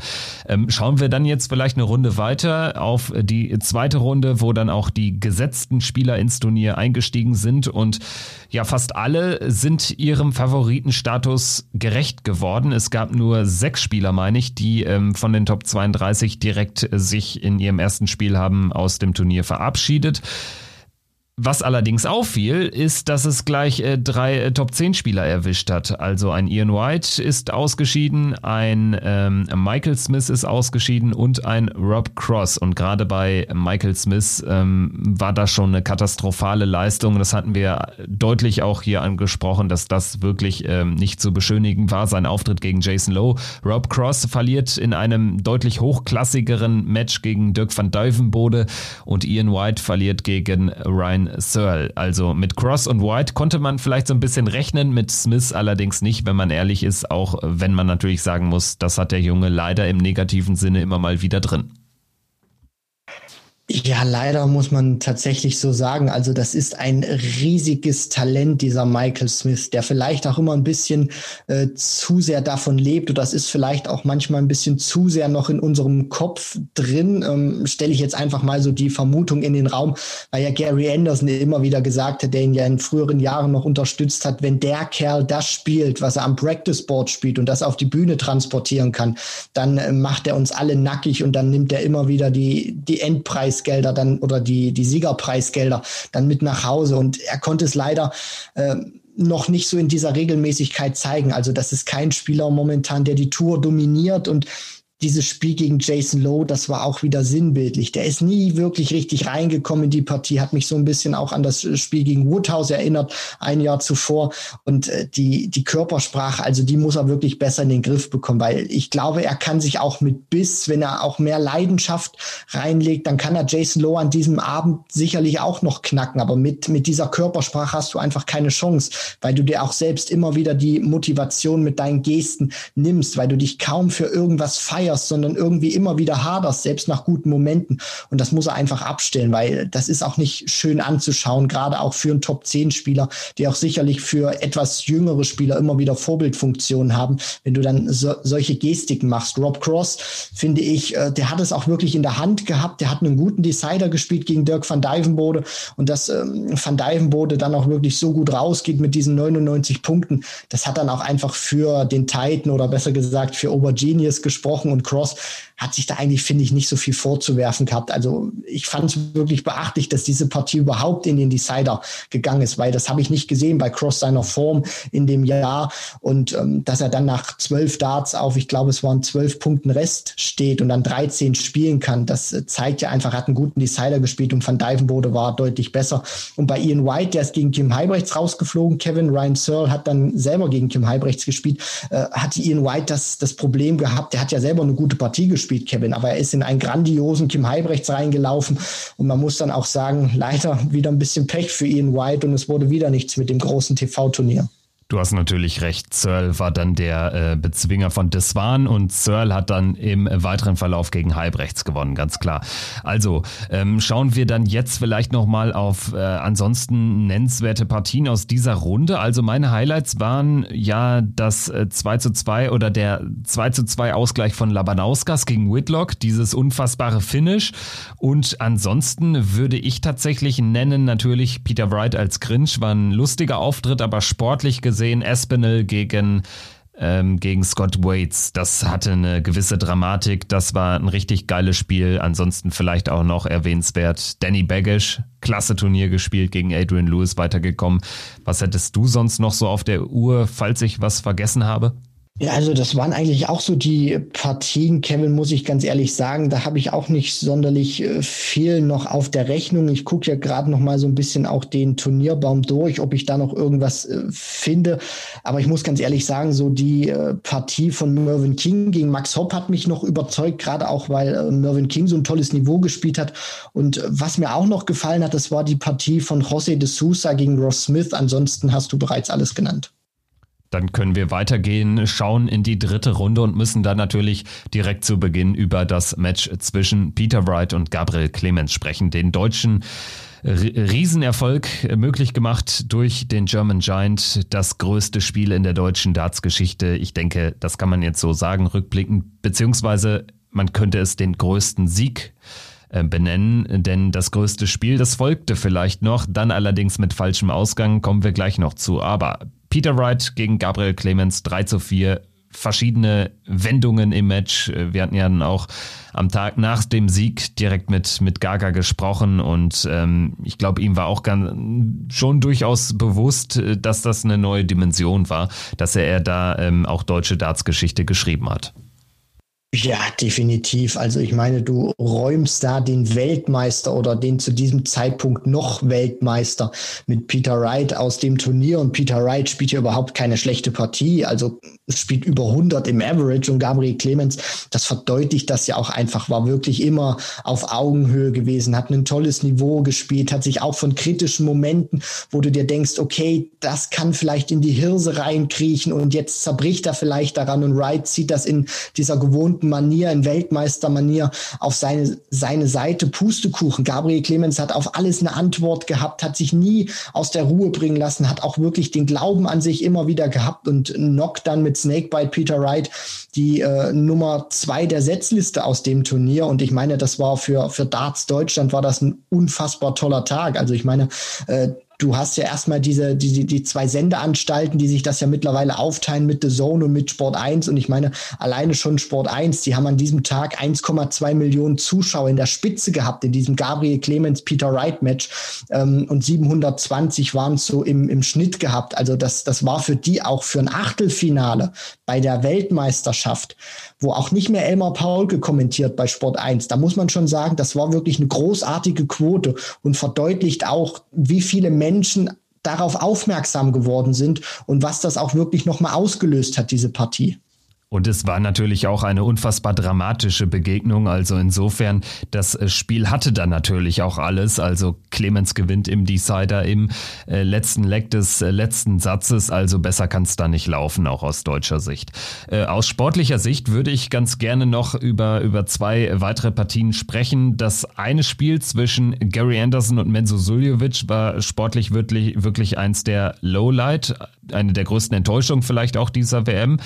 Ähm, schauen wir dann jetzt vielleicht eine Runde weiter auf die zweite Runde, wo dann auch die gesetzten Spieler ins Turnier eingestiegen sind und ja, fast alle sind ihrem Favoritenstatus gerecht geworden. Es gab nur sechs Spieler, meine ich, die ähm, von den Top 32 direkt äh, sich in ihrem ersten Spiel haben aus dem Turnier verabschiedet. Was allerdings auffiel, ist, dass es gleich äh, drei äh, Top-10-Spieler erwischt hat. Also ein Ian White ist ausgeschieden, ein ähm, Michael Smith ist ausgeschieden und ein Rob Cross. Und gerade bei Michael Smith ähm, war das schon eine katastrophale Leistung. Das hatten wir deutlich auch hier angesprochen, dass das wirklich ähm, nicht zu beschönigen war, sein Auftritt gegen Jason Lowe. Rob Cross verliert in einem deutlich hochklassigeren Match gegen Dirk van Duivenbode und Ian White verliert gegen Ryan Ryan Searle. Also mit Cross und White konnte man vielleicht so ein bisschen rechnen, mit Smith allerdings nicht, wenn man ehrlich ist, auch wenn man natürlich sagen muss, das hat der Junge leider im negativen Sinne immer mal wieder drin. Ja, leider muss man tatsächlich so sagen. Also das ist ein riesiges Talent, dieser Michael Smith, der vielleicht auch immer ein bisschen äh, zu sehr davon lebt. Und das ist vielleicht auch manchmal ein bisschen zu sehr noch in unserem Kopf drin. Ähm, Stelle ich jetzt einfach mal so die Vermutung in den Raum, weil ja Gary Anderson immer wieder gesagt hat, der ihn ja in früheren Jahren noch unterstützt hat, wenn der Kerl das spielt, was er am Practice Board spielt und das auf die Bühne transportieren kann, dann äh, macht er uns alle nackig und dann nimmt er immer wieder die, die Endpreis Preisgelder dann oder die, die Siegerpreisgelder dann mit nach Hause. Und er konnte es leider äh, noch nicht so in dieser Regelmäßigkeit zeigen. Also das ist kein Spieler momentan, der die Tour dominiert und dieses Spiel gegen Jason Lowe, das war auch wieder sinnbildlich. Der ist nie wirklich richtig reingekommen in die Partie, hat mich so ein bisschen auch an das Spiel gegen Woodhouse erinnert, ein Jahr zuvor. Und äh, die, die Körpersprache, also die muss er wirklich besser in den Griff bekommen, weil ich glaube, er kann sich auch mit Biss, wenn er auch mehr Leidenschaft reinlegt, dann kann er Jason Lowe an diesem Abend sicherlich auch noch knacken. Aber mit, mit dieser Körpersprache hast du einfach keine Chance, weil du dir auch selbst immer wieder die Motivation mit deinen Gesten nimmst, weil du dich kaum für irgendwas feierst feierst, sondern irgendwie immer wieder haderst, selbst nach guten Momenten. Und das muss er einfach abstellen, weil das ist auch nicht schön anzuschauen, gerade auch für einen Top-10-Spieler, die auch sicherlich für etwas jüngere Spieler immer wieder Vorbildfunktionen haben, wenn du dann so, solche Gestiken machst. Rob Cross, finde ich, äh, der hat es auch wirklich in der Hand gehabt. Der hat einen guten Decider gespielt gegen Dirk van Dijvenbode und dass ähm, van Dijvenbode dann auch wirklich so gut rausgeht mit diesen 99 Punkten, das hat dann auch einfach für den Titan oder besser gesagt für Obergenius gesprochen und Cross hat sich da eigentlich, finde ich, nicht so viel vorzuwerfen gehabt. Also ich fand es wirklich beachtlich, dass diese Partie überhaupt in den Decider gegangen ist, weil das habe ich nicht gesehen bei Cross seiner Form in dem Jahr und ähm, dass er dann nach zwölf Darts auf, ich glaube, es waren zwölf Punkten Rest steht und dann 13 spielen kann, das äh, zeigt ja einfach, hat einen guten Decider gespielt und Van Dijvenbode war deutlich besser. Und bei Ian White, der ist gegen Kim Heibrechts rausgeflogen, Kevin Ryan Searle hat dann selber gegen Kim Heibrechts gespielt, äh, hatte Ian White das, das Problem gehabt, der hat ja selber eine gute Partie gespielt gespielt, Kevin, aber er ist in einen grandiosen Kim Heibrechts reingelaufen und man muss dann auch sagen, leider wieder ein bisschen Pech für Ian White und es wurde wieder nichts mit dem großen TV-Turnier. Du hast natürlich recht. Searle war dann der äh, Bezwinger von Deswan und Searle hat dann im weiteren Verlauf gegen Halbrechts gewonnen, ganz klar. Also ähm, schauen wir dann jetzt vielleicht nochmal auf äh, ansonsten nennenswerte Partien aus dieser Runde. Also meine Highlights waren ja das äh, 2 zu 2 oder der 2 zu 2 Ausgleich von Labanauskas gegen Whitlock, dieses unfassbare Finish. Und ansonsten würde ich tatsächlich nennen, natürlich Peter Wright als Grinch, war ein lustiger Auftritt, aber sportlich gesehen gesehen, Espinel gegen ähm, gegen Scott Waits. Das hatte eine gewisse Dramatik. Das war ein richtig geiles Spiel. Ansonsten vielleicht auch noch erwähnenswert. Danny Baggish, klasse Turnier gespielt, gegen Adrian Lewis weitergekommen. Was hättest du sonst noch so auf der Uhr, falls ich was vergessen habe? Ja, also das waren eigentlich auch so die Partien, Kevin, muss ich ganz ehrlich sagen. Da habe ich auch nicht sonderlich äh, viel noch auf der Rechnung. Ich gucke ja gerade noch mal so ein bisschen auch den Turnierbaum durch, ob ich da noch irgendwas äh, finde. Aber ich muss ganz ehrlich sagen, so die äh, Partie von Mervyn King gegen Max Hopp hat mich noch überzeugt, gerade auch, weil Mervyn King so ein tolles Niveau gespielt hat. Und was mir auch noch gefallen hat, das war die Partie von José de Sousa gegen Ross Smith. Ansonsten hast du bereits alles genannt. Dann können wir weitergehen, schauen in die dritte Runde und müssen dann natürlich direkt zu Beginn über das Match zwischen Peter Wright und Gabriel Clemens sprechen, den deutschen Riesenerfolg möglich gemacht durch den German Giant, das größte Spiel in der deutschen Darts-Geschichte. Ich denke, das kann man jetzt so sagen, rückblickend, beziehungsweise man könnte es den größten Sieg äh, benennen, denn das größte Spiel, das folgte vielleicht noch, dann allerdings mit falschem Ausgang, kommen wir gleich noch zu. Aber Peter Wright gegen Gabriel Clemens 3 zu 4 verschiedene Wendungen im Match. Wir hatten ja dann auch am Tag nach dem Sieg direkt mit, mit Gaga gesprochen und ähm, ich glaube, ihm war auch ganz, schon durchaus bewusst, äh, dass das eine neue Dimension war, dass er da ähm, auch deutsche Darts-Geschichte geschrieben hat. Ja, definitiv. Also ich meine, du räumst da den Weltmeister oder den zu diesem Zeitpunkt noch Weltmeister mit Peter Wright aus dem Turnier. Und Peter Wright spielt ja überhaupt keine schlechte Partie, also spielt über 100 im Average. Und Gabriel Clemens, das verdeutlicht das ja auch einfach, war wirklich immer auf Augenhöhe gewesen, hat ein tolles Niveau gespielt, hat sich auch von kritischen Momenten, wo du dir denkst, okay, das kann vielleicht in die Hirse reinkriechen und jetzt zerbricht er vielleicht daran und Wright zieht das in dieser gewohnten Manier, in Weltmeistermanier auf seine, seine Seite Pustekuchen. Gabriel Clemens hat auf alles eine Antwort gehabt, hat sich nie aus der Ruhe bringen lassen, hat auch wirklich den Glauben an sich immer wieder gehabt und knockt dann mit Snakebite Peter Wright die äh, Nummer zwei der Setzliste aus dem Turnier. Und ich meine, das war für, für Darts Deutschland war das ein unfassbar toller Tag. Also ich meine, äh, du hast ja erstmal diese, die, die zwei Sendeanstalten, die sich das ja mittlerweile aufteilen mit The Zone und mit Sport 1. Und ich meine, alleine schon Sport 1, die haben an diesem Tag 1,2 Millionen Zuschauer in der Spitze gehabt, in diesem Gabriel Clemens Peter Wright Match. Ähm, und 720 waren es so im, im Schnitt gehabt. Also das, das war für die auch für ein Achtelfinale bei der Weltmeisterschaft wo auch nicht mehr Elmar Paul kommentiert bei Sport 1. Da muss man schon sagen, das war wirklich eine großartige Quote und verdeutlicht auch, wie viele Menschen darauf aufmerksam geworden sind und was das auch wirklich nochmal ausgelöst hat, diese Partie. Und es war natürlich auch eine unfassbar dramatische Begegnung. Also insofern, das äh, Spiel hatte dann natürlich auch alles. Also Clemens gewinnt im Decider im äh, letzten Leck des äh, letzten Satzes. Also besser kann es da nicht laufen, auch aus deutscher Sicht. Aus sportlicher Sicht würde ich ganz gerne noch über, über zwei weitere Partien sprechen. Das eine Spiel zwischen Gary Anderson und Menzo Suljovic war sportlich wirklich, wirklich eins der Lowlight, eine der größten Enttäuschungen vielleicht auch dieser WM.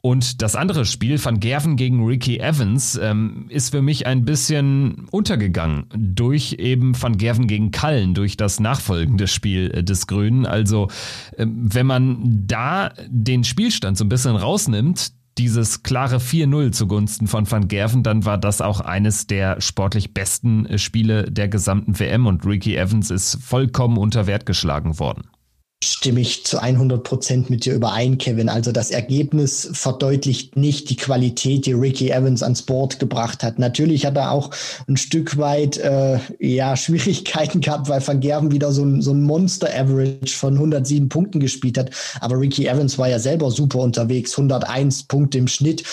Und das andere Spiel, Van Gerven gegen Ricky Evans, ähm, ist für mich ein bisschen untergegangen durch eben Van Gerven gegen Kallen, durch das nachfolgende Spiel äh, des Grünen. Also ähm, wenn man da den Spielstand so ein bisschen rausnimmt, dieses klare 4-0 zugunsten von Van Gerven, dann war das auch eines der sportlich besten äh, Spiele der gesamten WM und Ricky Evans ist vollkommen unter Wert geschlagen worden stimme ich zu 100 Prozent mit dir überein, Kevin. Also das Ergebnis verdeutlicht nicht die Qualität, die Ricky Evans ans Board gebracht hat. Natürlich hat er auch ein Stück weit äh, ja Schwierigkeiten gehabt, weil Van Gerven wieder so ein, so ein Monster-Average von 107 Punkten gespielt hat. Aber Ricky Evans war ja selber super unterwegs, 101 Punkte im Schnitt.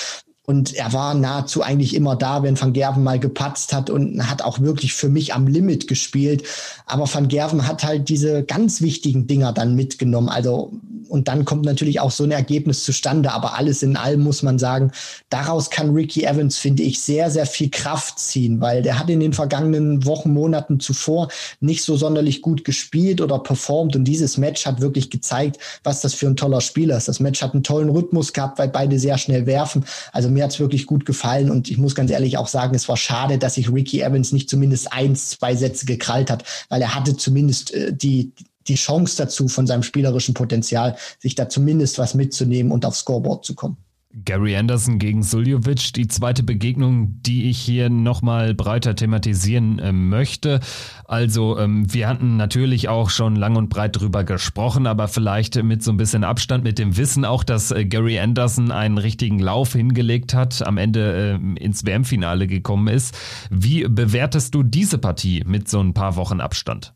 Und er war nahezu eigentlich immer da, wenn Van Gerven mal gepatzt hat und hat auch wirklich für mich am Limit gespielt. Aber Van Gerven hat halt diese ganz wichtigen Dinger dann mitgenommen. Also, und dann kommt natürlich auch so ein Ergebnis zustande. Aber alles in allem muss man sagen, daraus kann Ricky Evans, finde ich, sehr, sehr viel Kraft ziehen, weil der hat in den vergangenen Wochen, Monaten zuvor nicht so sonderlich gut gespielt oder performt. Und dieses Match hat wirklich gezeigt, was das für ein toller Spieler ist. Das Match hat einen tollen Rhythmus gehabt, weil beide sehr schnell werfen. Also mir hat es wirklich gut gefallen und ich muss ganz ehrlich auch sagen, es war schade, dass sich Ricky Evans nicht zumindest eins, zwei Sätze gekrallt hat, weil er hatte zumindest äh, die, die Chance dazu, von seinem spielerischen Potenzial, sich da zumindest was mitzunehmen und aufs Scoreboard zu kommen. Gary Anderson gegen Suljovic, die zweite Begegnung, die ich hier nochmal breiter thematisieren äh, möchte. Also ähm, wir hatten natürlich auch schon lang und breit drüber gesprochen, aber vielleicht mit so ein bisschen Abstand, mit dem Wissen auch, dass äh, Gary Anderson einen richtigen Lauf hingelegt hat, am Ende äh, ins WM-Finale gekommen ist. Wie bewertest du diese Partie mit so ein paar Wochen Abstand?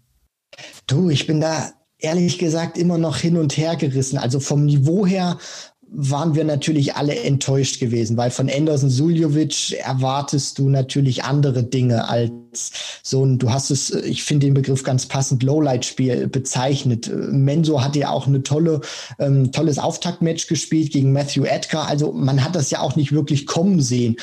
Du, ich bin da ehrlich gesagt immer noch hin und her gerissen. Also vom Niveau her waren wir natürlich alle enttäuscht gewesen, weil von Anderson Suljovic erwartest du natürlich andere Dinge als so ein, du hast es, ich finde den Begriff ganz passend, Lowlight-Spiel bezeichnet. Menso hat ja auch eine tolle, ähm, tolles Auftaktmatch gespielt gegen Matthew Edgar. Also man hat das ja auch nicht wirklich kommen sehen.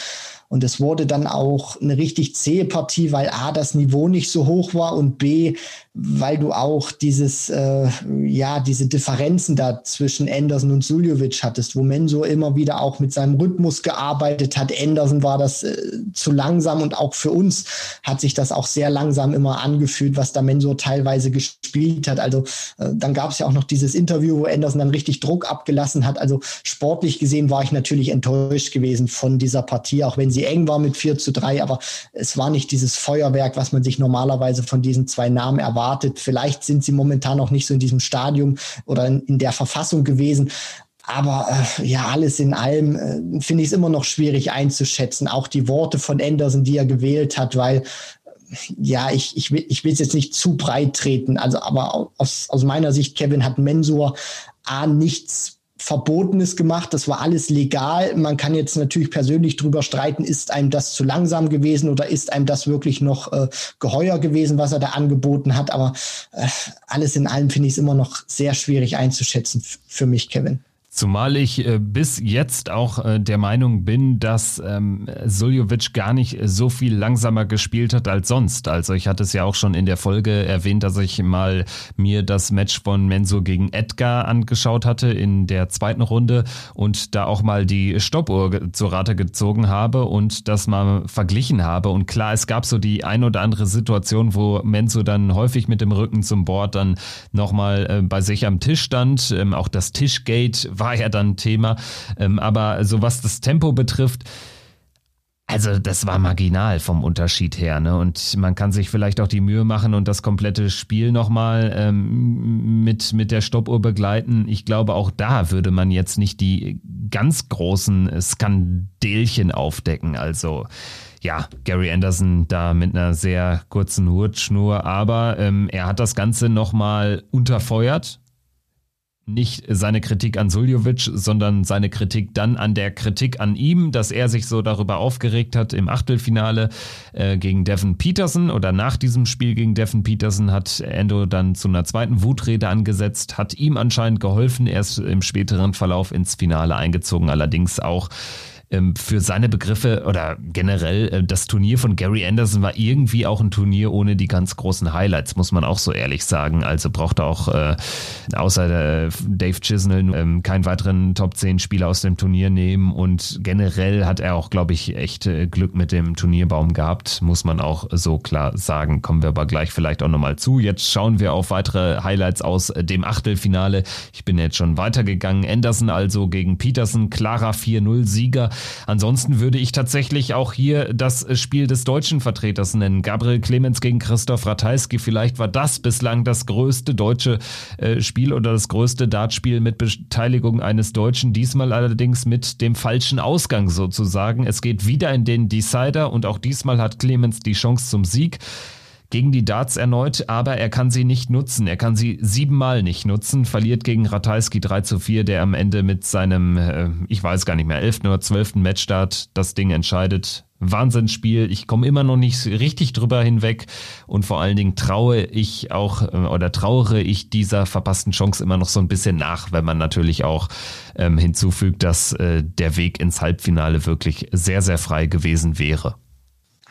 Und es wurde dann auch eine richtig zähe Partie, weil A, das Niveau nicht so hoch war und B, weil du auch dieses, äh, ja, diese Differenzen da zwischen Anderson und Suljovic hattest, wo Mensur immer wieder auch mit seinem Rhythmus gearbeitet hat. Anderson war das äh, zu langsam und auch für uns hat sich das auch sehr langsam immer angefühlt, was da Mensur teilweise gespielt hat. Also äh, dann gab es ja auch noch dieses Interview, wo Anderson dann richtig Druck abgelassen hat. Also sportlich gesehen war ich natürlich enttäuscht gewesen von dieser Partie, auch wenn sie eng war mit 4 zu 3, aber es war nicht dieses Feuerwerk, was man sich normalerweise von diesen zwei Namen erwartet erwartet. Vielleicht sind sie momentan noch nicht so in diesem Stadium oder in, in der Verfassung gewesen. Aber äh, ja, alles in allem äh, finde ich es immer noch schwierig einzuschätzen. Auch die Worte von Anderson, die er gewählt hat, weil ja, ich, ich will ich will es jetzt nicht zu breit treten. Also, aber aus, aus meiner Sicht, Kevin hat Mensur A nichts Verbotenes gemacht. Das war alles legal. Man kann jetzt natürlich persönlich drüber streiten, ist einem das zu langsam gewesen oder ist einem das wirklich noch äh, geheuer gewesen, was er da angeboten hat. Aber äh, alles in allem finde ich es immer noch sehr schwierig einzuschätzen für mich, Kevin. Zumal ich äh, bis jetzt auch äh, der Meinung bin, dass ähm, Suljovic gar nicht so viel langsamer gespielt hat als sonst. Also ich hatte es ja auch schon in der Folge erwähnt, dass ich mal mir das Match von Mensur gegen Edgar angeschaut hatte in der zweiten Runde und da auch mal die Stoppuhr zur Rate gezogen habe und das mal verglichen habe. Und klar, es gab so die ein oder andere Situation, wo Mensur dann häufig mit dem Rücken zum Board dann nochmal äh, bei sich am Tisch stand. Ähm, auch das Tischgate war war ja dann Thema. Ähm, aber so was das Tempo betrifft, also das war marginal vom Unterschied her, ne? Und man kann sich vielleicht auch die Mühe machen und das komplette Spiel nochmal ähm, mit, mit der Stoppuhr begleiten. Ich glaube, auch da würde man jetzt nicht die ganz großen Skandelchen aufdecken. Also ja, Gary Anderson da mit einer sehr kurzen Hurtschnur, aber ähm, er hat das Ganze nochmal unterfeuert nicht seine Kritik an Suljovic, sondern seine Kritik dann an der Kritik an ihm, dass er sich so darüber aufgeregt hat im Achtelfinale äh, gegen Devin Peterson oder nach diesem Spiel gegen Devin Peterson hat Endo dann zu einer zweiten Wutrede angesetzt, hat ihm anscheinend geholfen, er ist im späteren Verlauf ins Finale eingezogen, allerdings auch für seine Begriffe oder generell äh, das Turnier von Gary Anderson war irgendwie auch ein Turnier ohne die ganz großen Highlights, muss man auch so ehrlich sagen. Also braucht auch äh, außer äh, Dave Chisnell ähm, keinen weiteren Top 10 Spieler aus dem Turnier nehmen und generell hat er auch, glaube ich, echt äh, Glück mit dem Turnierbaum gehabt, muss man auch so klar sagen. Kommen wir aber gleich vielleicht auch nochmal zu. Jetzt schauen wir auf weitere Highlights aus dem Achtelfinale. Ich bin jetzt schon weitergegangen. Anderson also gegen Peterson, klarer 4-0 Sieger. Ansonsten würde ich tatsächlich auch hier das Spiel des deutschen Vertreters nennen. Gabriel Clemens gegen Christoph Ratajski. Vielleicht war das bislang das größte deutsche äh, Spiel oder das größte Dartspiel mit Beteiligung eines Deutschen. Diesmal allerdings mit dem falschen Ausgang sozusagen. Es geht wieder in den Decider und auch diesmal hat Clemens die Chance zum Sieg gegen die Darts erneut, aber er kann sie nicht nutzen. Er kann sie siebenmal nicht nutzen, verliert gegen Ratajski 3 zu 4, der am Ende mit seinem, äh, ich weiß gar nicht mehr, 11. oder 12. Matchstart das Ding entscheidet. Wahnsinnsspiel. Ich komme immer noch nicht richtig drüber hinweg und vor allen Dingen traue ich auch äh, oder trauere ich dieser verpassten Chance immer noch so ein bisschen nach, wenn man natürlich auch ähm, hinzufügt, dass äh, der Weg ins Halbfinale wirklich sehr, sehr frei gewesen wäre.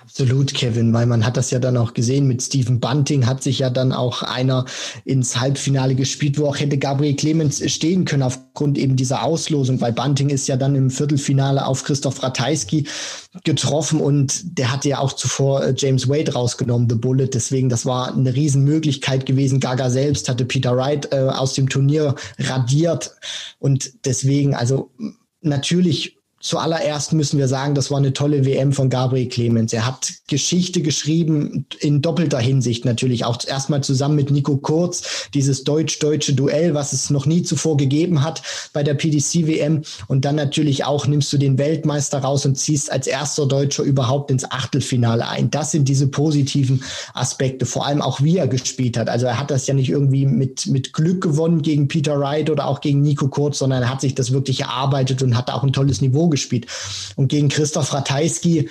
Absolut, Kevin, weil man hat das ja dann auch gesehen mit Stephen Bunting, hat sich ja dann auch einer ins Halbfinale gespielt, wo auch hätte Gabriel Clemens stehen können aufgrund eben dieser Auslosung, weil Bunting ist ja dann im Viertelfinale auf Christoph Ratajski getroffen und der hatte ja auch zuvor äh, James Wade rausgenommen, The Bullet, deswegen das war eine Riesenmöglichkeit gewesen. Gaga selbst hatte Peter Wright äh, aus dem Turnier radiert und deswegen, also natürlich Zuallererst müssen wir sagen, das war eine tolle WM von Gabriel Clemens. Er hat Geschichte geschrieben, in doppelter Hinsicht natürlich. Auch erstmal zusammen mit Nico Kurz, dieses deutsch-deutsche Duell, was es noch nie zuvor gegeben hat bei der PDC-WM. Und dann natürlich auch nimmst du den Weltmeister raus und ziehst als erster Deutscher überhaupt ins Achtelfinale ein. Das sind diese positiven Aspekte. Vor allem auch, wie er gespielt hat. Also er hat das ja nicht irgendwie mit, mit Glück gewonnen gegen Peter Wright oder auch gegen Nico Kurz, sondern er hat sich das wirklich erarbeitet und hat auch ein tolles Niveau gespielt. Und gegen Christoph Ratajski,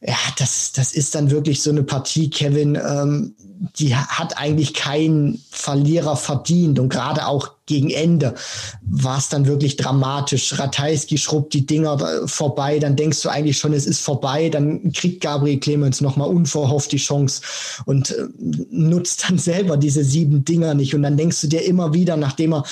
ja, das, das ist dann wirklich so eine Partie, Kevin, ähm, die hat eigentlich keinen Verlierer verdient und gerade auch gegen Ende war es dann wirklich dramatisch. Ratajski schrubbt die Dinger vorbei, dann denkst du eigentlich schon, es ist vorbei, dann kriegt Gabriel Clemens nochmal unverhofft die Chance und äh, nutzt dann selber diese sieben Dinger nicht und dann denkst du dir immer wieder, nachdem er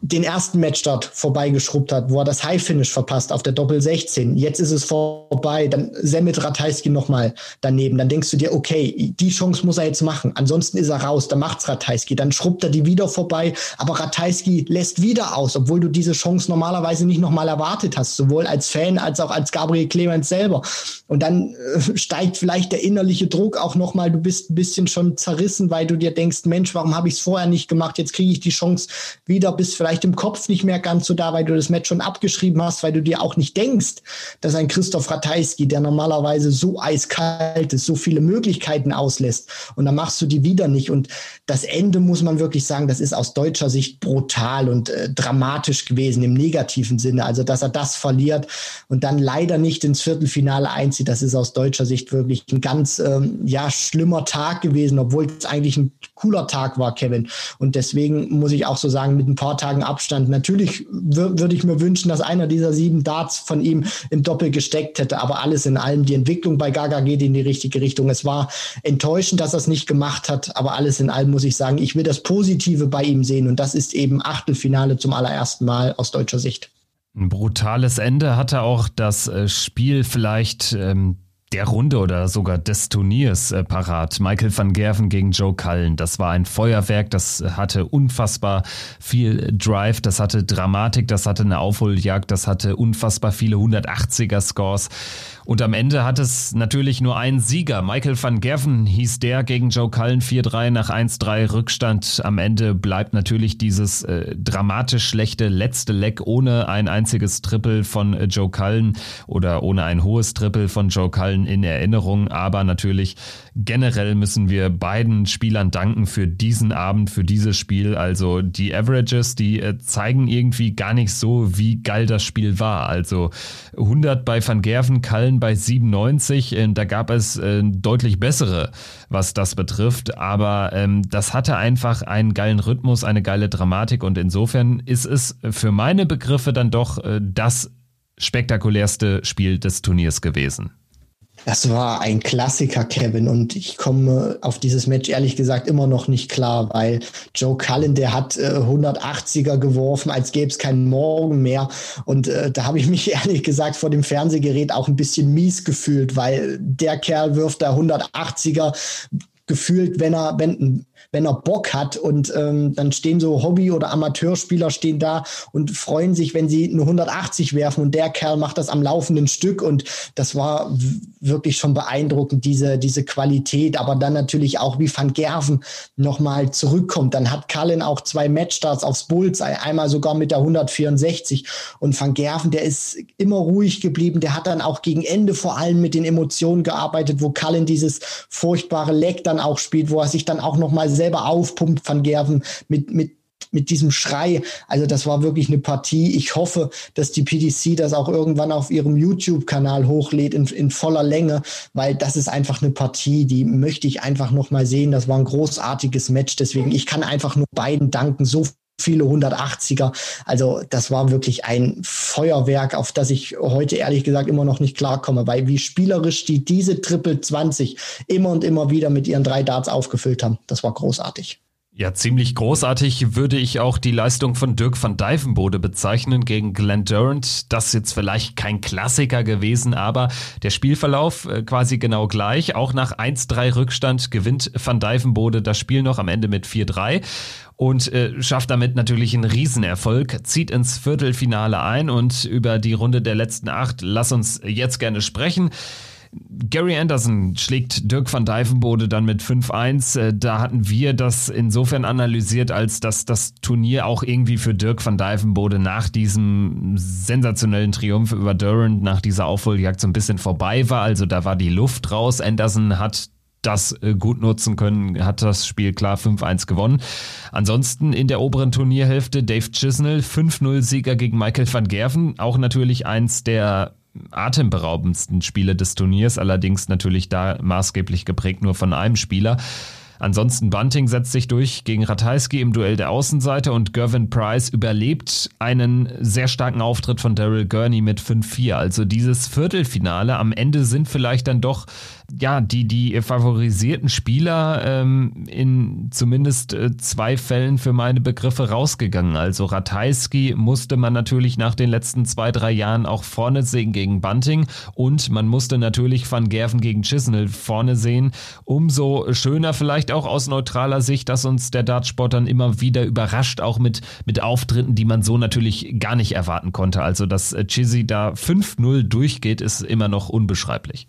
den ersten Matchstart vorbeigeschrubbt hat, wo er das High-Finish verpasst auf der Doppel 16. Jetzt ist es vorbei, dann Semmet Ratajski nochmal daneben. Dann denkst du dir, okay, die Chance muss er jetzt machen. Ansonsten ist er raus, dann macht's Ratajski. Dann schrubbt er die wieder vorbei, aber Ratajski lässt wieder aus, obwohl du diese Chance normalerweise nicht nochmal erwartet hast, sowohl als Fan als auch als Gabriel Clemens selber. Und dann äh, steigt vielleicht der innerliche Druck auch nochmal. Du bist ein bisschen schon zerrissen, weil du dir denkst, Mensch, warum habe ich es vorher nicht gemacht? Jetzt kriege ich die Chance wieder bis vielleicht vielleicht im Kopf nicht mehr ganz so da, weil du das Match schon abgeschrieben hast, weil du dir auch nicht denkst, dass ein Christoph Ratajski, der normalerweise so eiskalt ist, so viele Möglichkeiten auslässt und dann machst du die wieder nicht. Und das Ende muss man wirklich sagen, das ist aus deutscher Sicht brutal und äh, dramatisch gewesen im negativen Sinne. Also, dass er das verliert und dann leider nicht ins Viertelfinale einzieht, das ist aus deutscher Sicht wirklich ein ganz ähm, ja schlimmer Tag gewesen, obwohl es eigentlich ein cooler Tag war, Kevin. Und deswegen muss ich auch so sagen, mit ein paar Tagen Tagen Abstand. Natürlich würde ich mir wünschen, dass einer dieser sieben Darts von ihm im Doppel gesteckt hätte, aber alles in allem, die Entwicklung bei Gaga geht in die richtige Richtung. Es war enttäuschend, dass er es nicht gemacht hat, aber alles in allem muss ich sagen, ich will das Positive bei ihm sehen und das ist eben Achtelfinale zum allerersten Mal aus deutscher Sicht. Ein brutales Ende hatte auch das äh, Spiel vielleicht ähm, der Runde oder sogar des Turniers äh, parat. Michael van Gerven gegen Joe Cullen. Das war ein Feuerwerk, das hatte unfassbar viel Drive, das hatte Dramatik, das hatte eine Aufholjagd, das hatte unfassbar viele 180er Scores. Und am Ende hat es natürlich nur einen Sieger. Michael van Gerven hieß der gegen Joe Cullen 4-3 nach 1-3 Rückstand. Am Ende bleibt natürlich dieses äh, dramatisch schlechte letzte Leck ohne ein einziges Triple von äh, Joe Cullen oder ohne ein hohes Triple von Joe Cullen in Erinnerung. Aber natürlich generell müssen wir beiden Spielern danken für diesen Abend, für dieses Spiel. Also die Averages, die äh, zeigen irgendwie gar nicht so, wie geil das Spiel war. Also 100 bei Van Gerven, Cullen bei 97. Äh, da gab es äh, deutlich bessere, was das betrifft. Aber ähm, das hatte einfach einen geilen Rhythmus, eine geile Dramatik. Und insofern ist es für meine Begriffe dann doch äh, das spektakulärste Spiel des Turniers gewesen. Das war ein Klassiker, Kevin, und ich komme auf dieses Match ehrlich gesagt immer noch nicht klar, weil Joe Cullen, der hat äh, 180er geworfen, als gäbe es keinen Morgen mehr. Und äh, da habe ich mich ehrlich gesagt vor dem Fernsehgerät auch ein bisschen mies gefühlt, weil der Kerl wirft da 180er gefühlt, wenn er, wenn, wenn er Bock hat und ähm, dann stehen so Hobby- oder Amateurspieler stehen da und freuen sich, wenn sie eine 180 werfen und der Kerl macht das am laufenden Stück und das war wirklich schon beeindruckend, diese, diese Qualität, aber dann natürlich auch wie Van Gerven nochmal zurückkommt. Dann hat Cullen auch zwei Matchstarts aufs Bullseye, einmal sogar mit der 164 und Van Gerven, der ist immer ruhig geblieben, der hat dann auch gegen Ende vor allem mit den Emotionen gearbeitet, wo Cullen dieses furchtbare Leck dann auch spielt, wo er sich dann auch nochmal selber aufpumpt, Van Gerven, mit, mit mit diesem Schrei. Also das war wirklich eine Partie. Ich hoffe, dass die PDC das auch irgendwann auf ihrem YouTube-Kanal hochlädt in, in voller Länge, weil das ist einfach eine Partie, die möchte ich einfach noch mal sehen. Das war ein großartiges Match. Deswegen, ich kann einfach nur beiden danken. So viele 180er. Also das war wirklich ein Feuerwerk, auf das ich heute ehrlich gesagt immer noch nicht klarkomme, weil wie spielerisch die diese Triple 20 immer und immer wieder mit ihren drei Darts aufgefüllt haben. Das war großartig. Ja, ziemlich großartig würde ich auch die Leistung von Dirk van Dijvenbode bezeichnen gegen Glenn Durant. Das ist jetzt vielleicht kein Klassiker gewesen, aber der Spielverlauf äh, quasi genau gleich. Auch nach 1-3 Rückstand gewinnt van Dijvenbode das Spiel noch am Ende mit 4-3 und äh, schafft damit natürlich einen Riesenerfolg, zieht ins Viertelfinale ein und über die Runde der letzten acht lass uns jetzt gerne sprechen. Gary Anderson schlägt Dirk van Dijvenbode dann mit 5-1. Äh, da hatten wir das insofern analysiert, als dass das Turnier auch irgendwie für Dirk van Dijvenbode nach diesem sensationellen Triumph über Durant, nach dieser Aufholjagd so ein bisschen vorbei war. Also da war die Luft raus. Anderson hat das äh, gut nutzen können, hat das Spiel klar 5-1 gewonnen. Ansonsten in der oberen Turnierhälfte Dave Chisnell, 5-0 Sieger gegen Michael van Gerven, auch natürlich eins der atemberaubendsten Spiele des Turniers, allerdings natürlich da maßgeblich geprägt nur von einem Spieler. Ansonsten Bunting setzt sich durch gegen Ratajski im Duell der Außenseiter und Gervin Price überlebt einen sehr starken Auftritt von Daryl Gurney mit 5-4. Also dieses Viertelfinale am Ende sind vielleicht dann doch ja, die, die favorisierten Spieler ähm, in zumindest äh, zwei Fällen für meine Begriffe rausgegangen. Also Ratajski musste man natürlich nach den letzten zwei, drei Jahren auch vorne sehen gegen Bunting und man musste natürlich Van Gerven gegen Chisnell vorne sehen. Umso schöner vielleicht auch aus neutraler Sicht, dass uns der Dartsport dann immer wieder überrascht, auch mit, mit Auftritten, die man so natürlich gar nicht erwarten konnte. Also, dass Chizzy da 5-0 durchgeht, ist immer noch unbeschreiblich.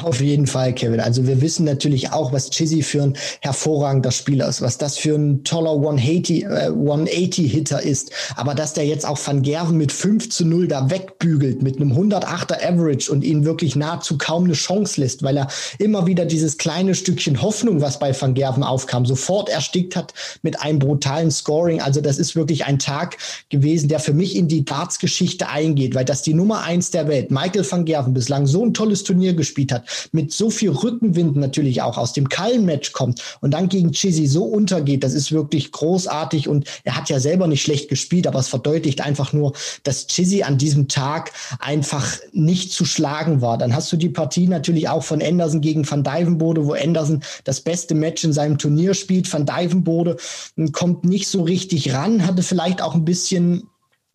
Auf jeden Fall, Kevin. Also wir wissen natürlich auch, was Chizzy für ein hervorragender Spieler ist, was das für ein toller 180, äh, 180-Hitter ist. Aber dass der jetzt auch Van Gerven mit 5 zu 0 da wegbügelt, mit einem 108er Average und ihn wirklich nahezu kaum eine Chance lässt, weil er immer wieder dieses kleine Stückchen Hoffnung, was bei Van Gerven aufkam, sofort erstickt hat mit einem brutalen Scoring. Also das ist wirklich ein Tag gewesen, der für mich in die Darts-Geschichte eingeht, weil das die Nummer eins der Welt, Michael van Gerven, bislang so ein tolles Turnier gespielt hat, hat, mit so viel Rückenwind natürlich auch aus dem Kallen-Match kommt und dann gegen Chizzy so untergeht, das ist wirklich großartig und er hat ja selber nicht schlecht gespielt, aber es verdeutlicht einfach nur, dass Chizzy an diesem Tag einfach nicht zu schlagen war. Dann hast du die Partie natürlich auch von Anderson gegen Van Dijvenbode, wo Anderson das beste Match in seinem Turnier spielt. Van Dijvenbode kommt nicht so richtig ran, hatte vielleicht auch ein bisschen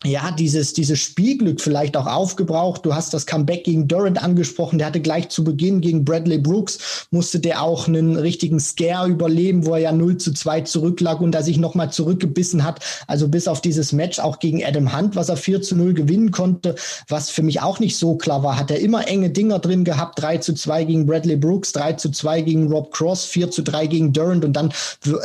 ja, dieses, dieses Spielglück vielleicht auch aufgebraucht. Du hast das Comeback gegen Durant angesprochen. Der hatte gleich zu Beginn gegen Bradley Brooks, musste der auch einen richtigen Scare überleben, wo er ja 0 zu 2 zurücklag und da sich nochmal zurückgebissen hat. Also bis auf dieses Match auch gegen Adam Hunt, was er 4 zu 0 gewinnen konnte, was für mich auch nicht so klar war, hat er immer enge Dinger drin gehabt. 3 zu 2 gegen Bradley Brooks, 3 zu 2 gegen Rob Cross, 4 zu 3 gegen Durant und dann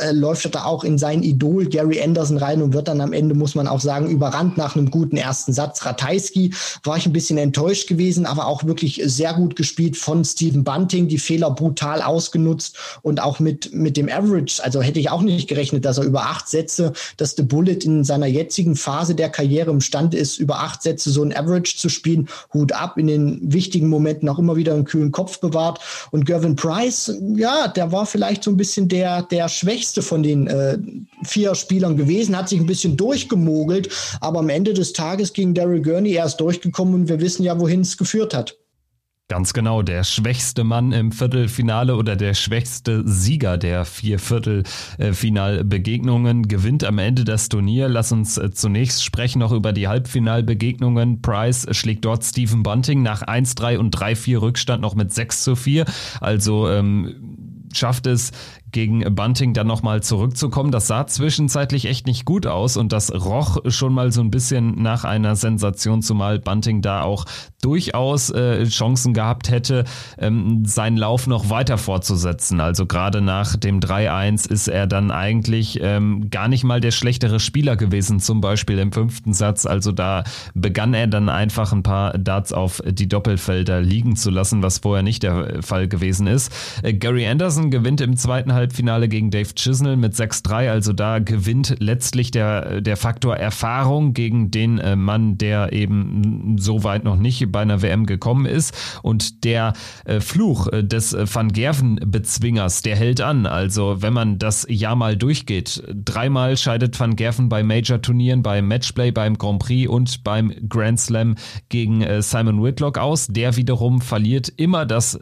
äh, läuft er da auch in sein Idol Gary Anderson rein und wird dann am Ende, muss man auch sagen, überrannt nach einem guten ersten Satz. Ratajski war ich ein bisschen enttäuscht gewesen, aber auch wirklich sehr gut gespielt von Stephen Bunting, die Fehler brutal ausgenutzt und auch mit, mit dem Average. Also hätte ich auch nicht gerechnet, dass er über acht Sätze, dass The Bullet in seiner jetzigen Phase der Karriere imstande ist, über acht Sätze so ein Average zu spielen. Hut ab, in den wichtigen Momenten auch immer wieder einen kühlen Kopf bewahrt. Und Gervin Price, ja, der war vielleicht so ein bisschen der, der schwächste von den äh, vier Spielern gewesen, hat sich ein bisschen durchgemogelt, aber am Ende des Tages gegen Daryl Gurney erst durchgekommen und wir wissen ja, wohin es geführt hat. Ganz genau, der schwächste Mann im Viertelfinale oder der schwächste Sieger der vier Viertelfinalbegegnungen gewinnt am Ende das Turnier. Lass uns äh, zunächst sprechen noch über die Halbfinalbegegnungen. Price schlägt dort Stephen Bunting nach 1-3 und 3-4 Rückstand noch mit 6 zu 4. Also ähm, schafft es gegen Bunting dann nochmal zurückzukommen. Das sah zwischenzeitlich echt nicht gut aus und das roch schon mal so ein bisschen nach einer Sensation, zumal Bunting da auch durchaus äh, Chancen gehabt hätte, ähm, seinen Lauf noch weiter fortzusetzen. Also gerade nach dem 3-1 ist er dann eigentlich ähm, gar nicht mal der schlechtere Spieler gewesen, zum Beispiel im fünften Satz. Also da begann er dann einfach ein paar Darts auf die Doppelfelder liegen zu lassen, was vorher nicht der Fall gewesen ist. Äh, Gary Anderson gewinnt im zweiten Halbfinale Halbfinale gegen Dave Chisnell mit 6-3. Also da gewinnt letztlich der, der Faktor Erfahrung gegen den äh, Mann, der eben so weit noch nicht bei einer WM gekommen ist. Und der äh, Fluch äh, des Van Gerven-Bezwingers, der hält an. Also wenn man das Jahr mal durchgeht, dreimal scheidet Van Gerven bei Major-Turnieren, beim Matchplay, beim Grand Prix und beim Grand Slam gegen Simon Whitlock aus. Der wiederum verliert immer das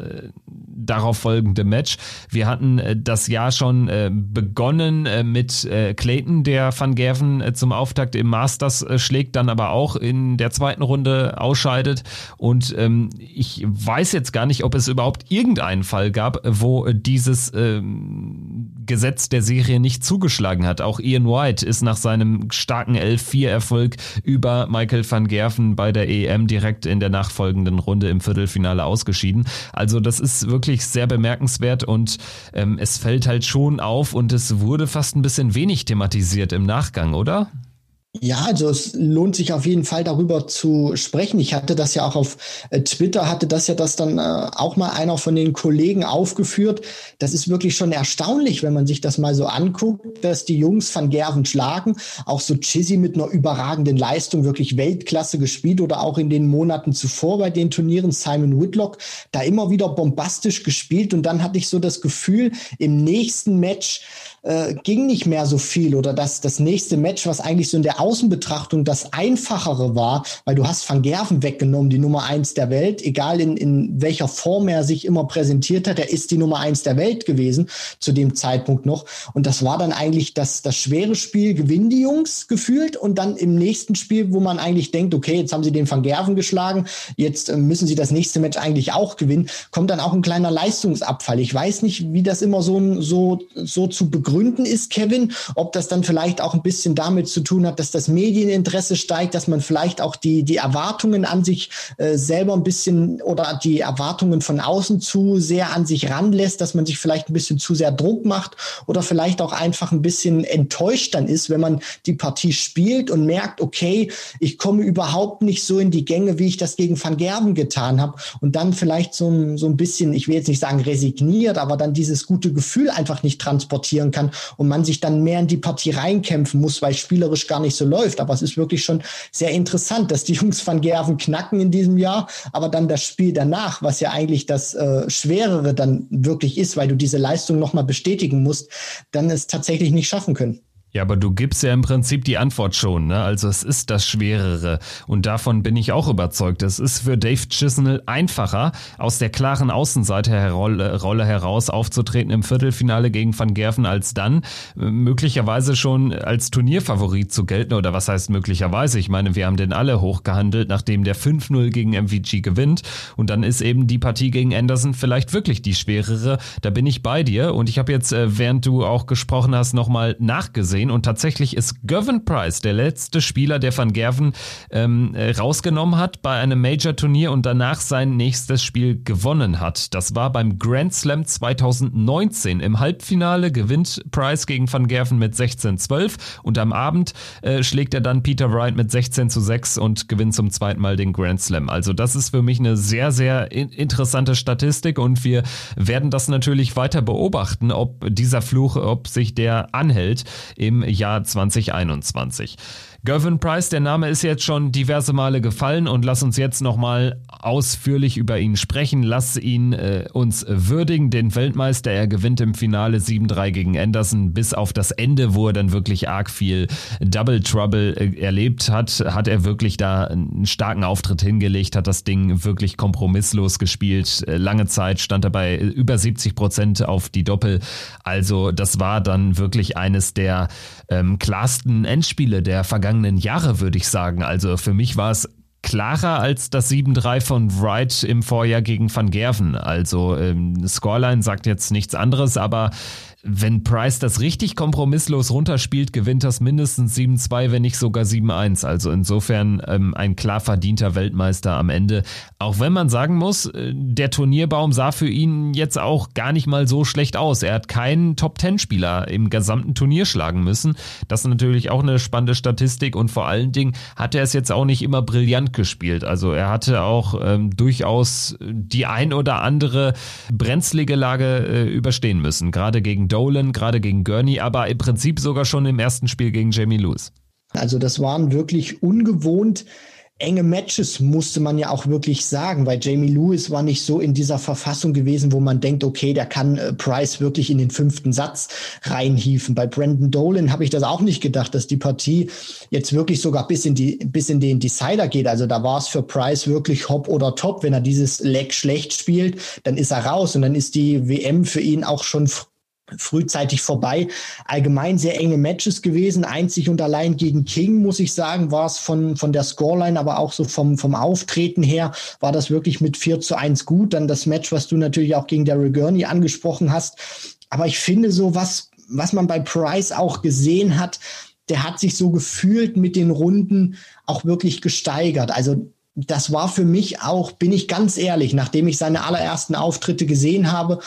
darauf folgende Match. Wir hatten äh, das Jahr schon äh, begonnen äh, mit Clayton, der Van Gerven zum Auftakt im Masters schlägt, dann aber auch in der zweiten Runde ausscheidet. Und ähm, ich weiß jetzt gar nicht, ob es überhaupt irgendeinen Fall gab, wo dieses ähm, Gesetz der Serie nicht zugeschlagen hat. Auch Ian White ist nach seinem starken 11-4-Erfolg über Michael van Gerven bei der EM direkt in der nachfolgenden Runde im Viertelfinale ausgeschieden. Also das ist wirklich wirklich sehr bemerkenswert und ähm, es fällt halt schon auf und es wurde fast ein bisschen wenig thematisiert im Nachgang, oder? Ja, also es lohnt sich auf jeden Fall darüber zu sprechen. Ich hatte das ja auch auf äh, Twitter, hatte das ja das dann äh, auch mal einer von den Kollegen aufgeführt. Das ist wirklich schon erstaunlich, wenn man sich das mal so anguckt, dass die Jungs van Gerven schlagen. Auch so Chizzy mit einer überragenden Leistung, wirklich Weltklasse gespielt oder auch in den Monaten zuvor bei den Turnieren Simon Whitlock, da immer wieder bombastisch gespielt. Und dann hatte ich so das Gefühl, im nächsten Match, äh, ging nicht mehr so viel oder das, das nächste Match, was eigentlich so in der Außenbetrachtung das einfachere war, weil du hast Van Gerven weggenommen, die Nummer eins der Welt, egal in, in welcher Form er sich immer präsentiert hat, er ist die Nummer eins der Welt gewesen zu dem Zeitpunkt noch. Und das war dann eigentlich das, das schwere Spiel, gewinnen die Jungs gefühlt und dann im nächsten Spiel, wo man eigentlich denkt, okay, jetzt haben sie den Van Gerven geschlagen, jetzt äh, müssen sie das nächste Match eigentlich auch gewinnen, kommt dann auch ein kleiner Leistungsabfall. Ich weiß nicht, wie das immer so, so, so zu begründen begründen ist, Kevin. Ob das dann vielleicht auch ein bisschen damit zu tun hat, dass das Medieninteresse steigt, dass man vielleicht auch die, die Erwartungen an sich äh, selber ein bisschen oder die Erwartungen von außen zu sehr an sich ranlässt, dass man sich vielleicht ein bisschen zu sehr Druck macht oder vielleicht auch einfach ein bisschen enttäuscht dann ist, wenn man die Partie spielt und merkt, okay, ich komme überhaupt nicht so in die Gänge, wie ich das gegen Van Gerben getan habe und dann vielleicht so, so ein bisschen, ich will jetzt nicht sagen resigniert, aber dann dieses gute Gefühl einfach nicht transportieren kann kann und man sich dann mehr in die Partie reinkämpfen muss, weil spielerisch gar nicht so läuft. Aber es ist wirklich schon sehr interessant, dass die Jungs von Gerven knacken in diesem Jahr, aber dann das Spiel danach, was ja eigentlich das äh, Schwerere dann wirklich ist, weil du diese Leistung nochmal bestätigen musst, dann es tatsächlich nicht schaffen können. Ja, aber du gibst ja im Prinzip die Antwort schon, ne? Also es ist das Schwerere. Und davon bin ich auch überzeugt. Es ist für Dave Chisnell einfacher, aus der klaren Außenseiterrolle heraus aufzutreten im Viertelfinale gegen Van Gerven, als dann äh, möglicherweise schon als Turnierfavorit zu gelten. Oder was heißt möglicherweise? Ich meine, wir haben den alle hochgehandelt, nachdem der 5-0 gegen MVG gewinnt. Und dann ist eben die Partie gegen Anderson vielleicht wirklich die schwerere. Da bin ich bei dir. Und ich habe jetzt, äh, während du auch gesprochen hast, nochmal nachgesehen gesehen und tatsächlich ist Gervin Price der letzte Spieler, der Van Gerven ähm, äh, rausgenommen hat bei einem Major-Turnier und danach sein nächstes Spiel gewonnen hat. Das war beim Grand Slam 2019. Im Halbfinale gewinnt Price gegen Van Gerven mit 16-12 und am Abend äh, schlägt er dann Peter Wright mit 16 zu 6 und gewinnt zum zweiten Mal den Grand Slam. Also das ist für mich eine sehr, sehr in interessante Statistik und wir werden das natürlich weiter beobachten, ob dieser Fluch, ob sich der anhält im im Jahr 2021. Gervin Price, der Name ist jetzt schon diverse Male gefallen und lass uns jetzt nochmal ausführlich über ihn sprechen. Lass ihn äh, uns würdigen, den Weltmeister. Er gewinnt im Finale 7-3 gegen Anderson. Bis auf das Ende, wo er dann wirklich arg viel Double Trouble äh, erlebt hat, hat er wirklich da einen starken Auftritt hingelegt, hat das Ding wirklich kompromisslos gespielt. Äh, lange Zeit stand er bei über 70 Prozent auf die Doppel. Also das war dann wirklich eines der ähm, klarsten Endspiele der vergangenen Jahre, würde ich sagen. Also für mich war es klarer als das 7-3 von Wright im Vorjahr gegen Van Gerven. Also ähm, Scoreline sagt jetzt nichts anderes, aber wenn Price das richtig kompromisslos runterspielt, gewinnt das mindestens 7-2, wenn nicht sogar 7-1. Also insofern ähm, ein klar verdienter Weltmeister am Ende. Auch wenn man sagen muss, äh, der Turnierbaum sah für ihn jetzt auch gar nicht mal so schlecht aus. Er hat keinen Top-10-Spieler im gesamten Turnier schlagen müssen. Das ist natürlich auch eine spannende Statistik und vor allen Dingen hat er es jetzt auch nicht immer brillant gespielt. Also er hatte auch ähm, durchaus die ein oder andere brenzlige Lage äh, überstehen müssen, gerade gegen Dolan, gerade gegen Gurney, aber im Prinzip sogar schon im ersten Spiel gegen Jamie Lewis. Also das waren wirklich ungewohnt enge Matches, musste man ja auch wirklich sagen, weil Jamie Lewis war nicht so in dieser Verfassung gewesen, wo man denkt, okay, der kann äh, Price wirklich in den fünften Satz reinhieven. Bei Brandon Dolan habe ich das auch nicht gedacht, dass die Partie jetzt wirklich sogar bis in die bis in den Decider geht. Also da war es für Price wirklich hopp oder top. Wenn er dieses Leg schlecht spielt, dann ist er raus und dann ist die WM für ihn auch schon frühzeitig vorbei. Allgemein sehr enge Matches gewesen. Einzig und allein gegen King, muss ich sagen, war es von, von der Scoreline, aber auch so vom, vom Auftreten her, war das wirklich mit 4 zu 1 gut. Dann das Match, was du natürlich auch gegen Daryl Gurney angesprochen hast. Aber ich finde so, was, was man bei Price auch gesehen hat, der hat sich so gefühlt mit den Runden auch wirklich gesteigert. Also das war für mich auch, bin ich ganz ehrlich, nachdem ich seine allerersten Auftritte gesehen habe,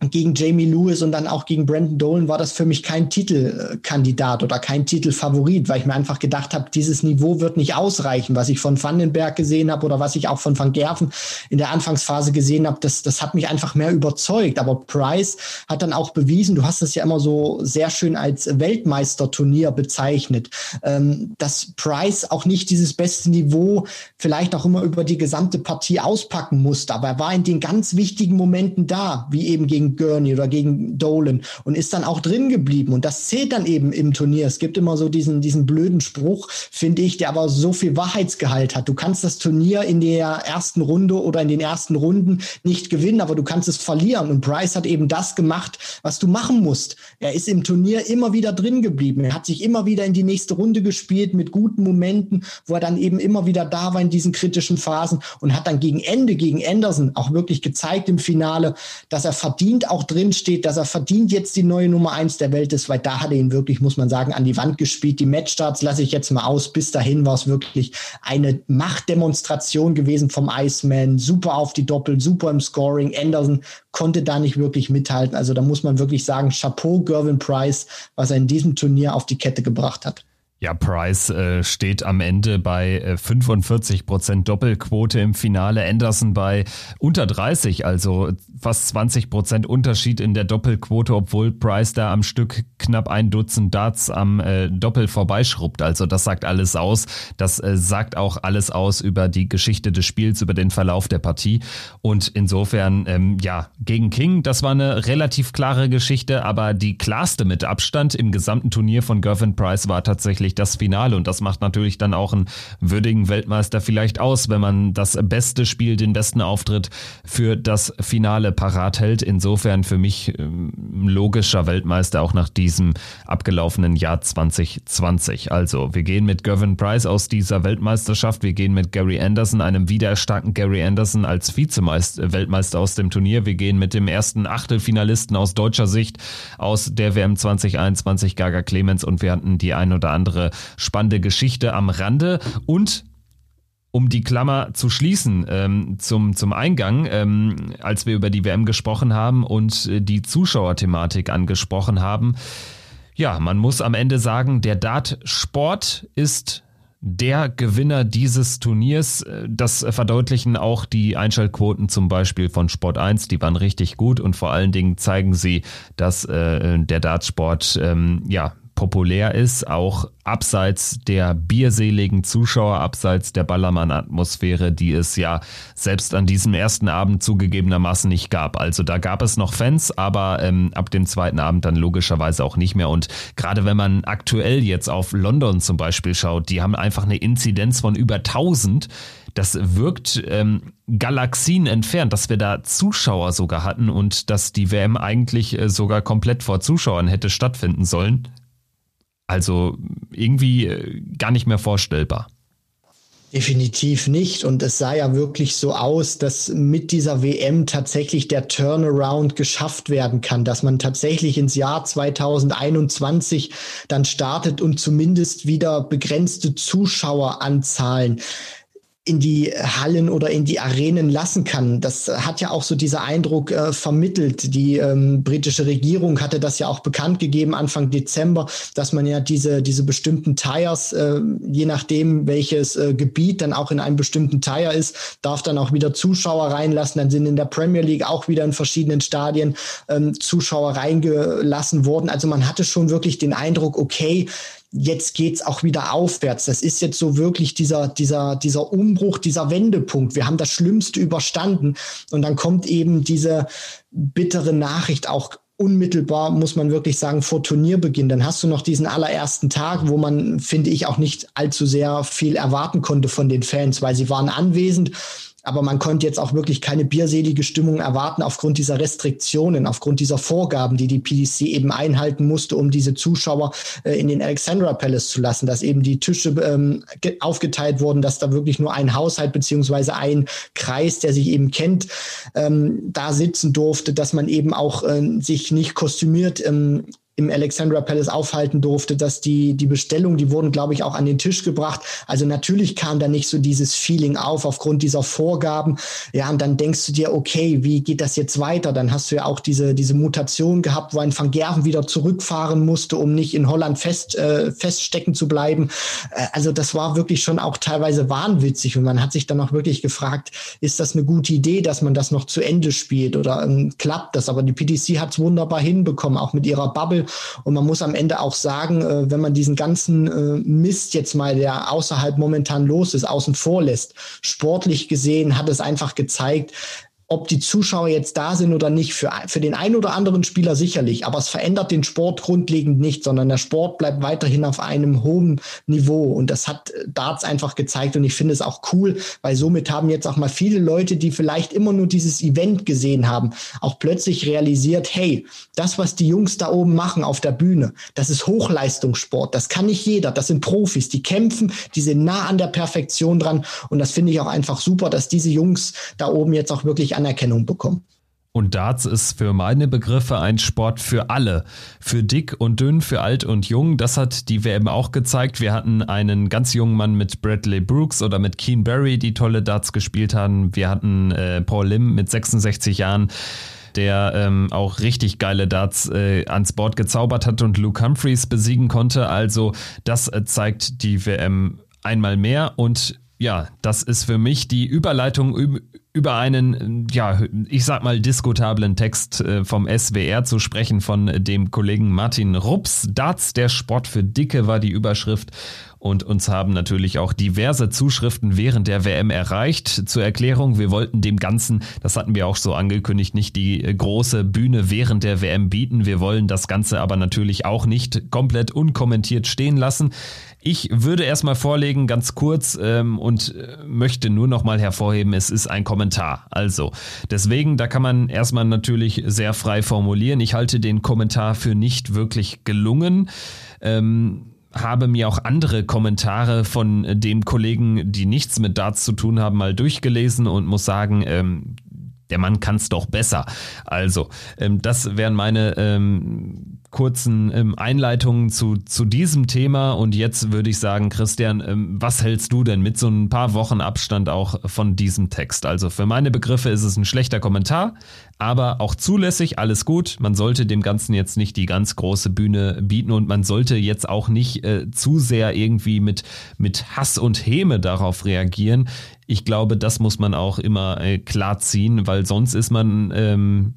gegen Jamie Lewis und dann auch gegen Brandon Dolan war das für mich kein Titelkandidat oder kein Titelfavorit, weil ich mir einfach gedacht habe, dieses Niveau wird nicht ausreichen, was ich von Vandenberg gesehen habe oder was ich auch von Van Gerven in der Anfangsphase gesehen habe, das, das hat mich einfach mehr überzeugt. Aber Price hat dann auch bewiesen, du hast das ja immer so sehr schön als Weltmeisterturnier bezeichnet, ähm, dass Price auch nicht dieses beste Niveau vielleicht auch immer über die gesamte Partie auspacken musste, aber er war in den ganz wichtigen Momenten da, wie eben gegen Gurney oder gegen Dolan und ist dann auch drin geblieben. Und das zählt dann eben im Turnier. Es gibt immer so diesen, diesen blöden Spruch, finde ich, der aber so viel Wahrheitsgehalt hat. Du kannst das Turnier in der ersten Runde oder in den ersten Runden nicht gewinnen, aber du kannst es verlieren. Und Bryce hat eben das gemacht, was du machen musst. Er ist im Turnier immer wieder drin geblieben. Er hat sich immer wieder in die nächste Runde gespielt mit guten Momenten, wo er dann eben immer wieder da war in diesen kritischen Phasen und hat dann gegen Ende, gegen Anderson auch wirklich gezeigt im Finale, dass er verdient verdient auch drin steht, dass er verdient jetzt die neue Nummer eins der Welt ist, weil da hat er ihn wirklich, muss man sagen, an die Wand gespielt. Die Matchstarts lasse ich jetzt mal aus. Bis dahin war es wirklich eine Machtdemonstration gewesen vom Iceman. Super auf die Doppel, super im Scoring. Anderson konnte da nicht wirklich mithalten. Also da muss man wirklich sagen, Chapeau Gervin Price, was er in diesem Turnier auf die Kette gebracht hat. Ja, Price äh, steht am Ende bei äh, 45 Prozent Doppelquote im Finale. Anderson bei unter 30, also fast 20 Prozent Unterschied in der Doppelquote, obwohl Price da am Stück knapp ein Dutzend Darts am äh, Doppel vorbeischrubbt. Also das sagt alles aus. Das äh, sagt auch alles aus über die Geschichte des Spiels, über den Verlauf der Partie. Und insofern, ähm, ja, gegen King, das war eine relativ klare Geschichte, aber die klarste mit Abstand im gesamten Turnier von Gervin Price war tatsächlich tatsächlich das Finale. Und das macht natürlich dann auch einen würdigen Weltmeister vielleicht aus, wenn man das beste Spiel, den besten Auftritt für das Finale parat hält. Insofern für mich ähm, logischer Weltmeister auch nach diesem abgelaufenen Jahr 2020. Also wir gehen mit Gavin Price aus dieser Weltmeisterschaft. Wir gehen mit Gary Anderson, einem wiedererstarkten Gary Anderson als Vizemeister aus dem Turnier. Wir gehen mit dem ersten Achtelfinalisten aus deutscher Sicht aus der WM 2021, Gaga Clemens. Und wir hatten die ein oder andere weitere spannende Geschichte am Rande und um die Klammer zu schließen ähm, zum, zum Eingang, ähm, als wir über die WM gesprochen haben und äh, die Zuschauerthematik angesprochen haben. Ja, man muss am Ende sagen, der Dartsport ist der Gewinner dieses Turniers. Äh, das verdeutlichen auch die Einschaltquoten zum Beispiel von Sport 1. Die waren richtig gut und vor allen Dingen zeigen sie, dass äh, der Dartsport ähm, ja populär ist, auch abseits der bierseligen Zuschauer, abseits der Ballermann-Atmosphäre, die es ja selbst an diesem ersten Abend zugegebenermaßen nicht gab. Also da gab es noch Fans, aber ähm, ab dem zweiten Abend dann logischerweise auch nicht mehr. Und gerade wenn man aktuell jetzt auf London zum Beispiel schaut, die haben einfach eine Inzidenz von über 1000 das wirkt ähm, Galaxien entfernt, dass wir da Zuschauer sogar hatten und dass die WM eigentlich äh, sogar komplett vor Zuschauern hätte stattfinden sollen. Also irgendwie äh, gar nicht mehr vorstellbar. Definitiv nicht. Und es sah ja wirklich so aus, dass mit dieser WM tatsächlich der Turnaround geschafft werden kann, dass man tatsächlich ins Jahr 2021 dann startet und zumindest wieder begrenzte Zuschaueranzahlen in die Hallen oder in die Arenen lassen kann. Das hat ja auch so dieser Eindruck äh, vermittelt. Die ähm, britische Regierung hatte das ja auch bekannt gegeben Anfang Dezember, dass man ja diese, diese bestimmten Tires, äh, je nachdem welches äh, Gebiet dann auch in einem bestimmten Tire ist, darf dann auch wieder Zuschauer reinlassen. Dann sind in der Premier League auch wieder in verschiedenen Stadien ähm, Zuschauer reingelassen worden. Also man hatte schon wirklich den Eindruck, okay, jetzt geht's auch wieder aufwärts. Das ist jetzt so wirklich dieser, dieser, dieser Umbruch, dieser Wendepunkt. Wir haben das Schlimmste überstanden. Und dann kommt eben diese bittere Nachricht auch unmittelbar, muss man wirklich sagen, vor Turnierbeginn. Dann hast du noch diesen allerersten Tag, wo man, finde ich, auch nicht allzu sehr viel erwarten konnte von den Fans, weil sie waren anwesend aber man konnte jetzt auch wirklich keine bierselige Stimmung erwarten aufgrund dieser Restriktionen, aufgrund dieser Vorgaben, die die PDC eben einhalten musste, um diese Zuschauer äh, in den Alexandra Palace zu lassen, dass eben die Tische ähm, aufgeteilt wurden, dass da wirklich nur ein Haushalt beziehungsweise ein Kreis, der sich eben kennt, ähm, da sitzen durfte, dass man eben auch äh, sich nicht kostümiert ähm, im Alexandra Palace aufhalten durfte, dass die, die Bestellungen, die wurden, glaube ich, auch an den Tisch gebracht. Also natürlich kam da nicht so dieses Feeling auf aufgrund dieser Vorgaben. Ja, und dann denkst du dir, okay, wie geht das jetzt weiter? Dann hast du ja auch diese, diese Mutation gehabt, wo ein Van Gerven wieder zurückfahren musste, um nicht in Holland fest, äh, feststecken zu bleiben. Äh, also das war wirklich schon auch teilweise wahnwitzig und man hat sich dann auch wirklich gefragt, ist das eine gute Idee, dass man das noch zu Ende spielt oder ähm, klappt das? Aber die PDC hat es wunderbar hinbekommen, auch mit ihrer Bubble. Und man muss am Ende auch sagen, äh, wenn man diesen ganzen äh, Mist jetzt mal, der außerhalb momentan los ist, außen vor lässt, sportlich gesehen hat es einfach gezeigt, ob die Zuschauer jetzt da sind oder nicht, für, für den einen oder anderen Spieler sicherlich, aber es verändert den Sport grundlegend nicht, sondern der Sport bleibt weiterhin auf einem hohen Niveau. Und das hat äh, Darts einfach gezeigt und ich finde es auch cool, weil somit haben jetzt auch mal viele Leute, die vielleicht immer nur dieses Event gesehen haben, auch plötzlich realisiert, hey, das, was die Jungs da oben machen auf der Bühne, das ist Hochleistungssport, das kann nicht jeder, das sind Profis, die kämpfen, die sind nah an der Perfektion dran. Und das finde ich auch einfach super, dass diese Jungs da oben jetzt auch wirklich Anerkennung bekommen. Und Darts ist für meine Begriffe ein Sport für alle. Für dick und dünn, für alt und jung. Das hat die WM auch gezeigt. Wir hatten einen ganz jungen Mann mit Bradley Brooks oder mit Keen Barry, die tolle Darts gespielt haben. Wir hatten äh, Paul Lim mit 66 Jahren der ähm, auch richtig geile Darts äh, ans Board gezaubert hat und Luke Humphreys besiegen konnte. Also das äh, zeigt die WM einmal mehr und ja, das ist für mich die Überleitung über einen, ja, ich sag mal, diskutablen Text äh, vom SWR zu sprechen von dem Kollegen Martin Rups. Darts, der Sport für Dicke war die Überschrift. Und uns haben natürlich auch diverse Zuschriften während der WM erreicht. Zur Erklärung, wir wollten dem Ganzen, das hatten wir auch so angekündigt, nicht die große Bühne während der WM bieten. Wir wollen das Ganze aber natürlich auch nicht komplett unkommentiert stehen lassen. Ich würde erstmal vorlegen, ganz kurz, ähm, und äh, möchte nur nochmal hervorheben, es ist ein Kommentar. Also, deswegen, da kann man erstmal natürlich sehr frei formulieren. Ich halte den Kommentar für nicht wirklich gelungen. Ähm, habe mir auch andere Kommentare von dem Kollegen, die nichts mit Darts zu tun haben, mal durchgelesen und muss sagen, ähm, der Mann kann es doch besser. Also, ähm, das wären meine ähm, kurzen ähm, Einleitungen zu, zu diesem Thema. Und jetzt würde ich sagen, Christian, ähm, was hältst du denn mit so ein paar Wochen Abstand auch von diesem Text? Also für meine Begriffe ist es ein schlechter Kommentar, aber auch zulässig, alles gut. Man sollte dem Ganzen jetzt nicht die ganz große Bühne bieten und man sollte jetzt auch nicht äh, zu sehr irgendwie mit, mit Hass und Häme darauf reagieren. Ich glaube, das muss man auch immer äh, klar ziehen, weil sonst ist man ähm,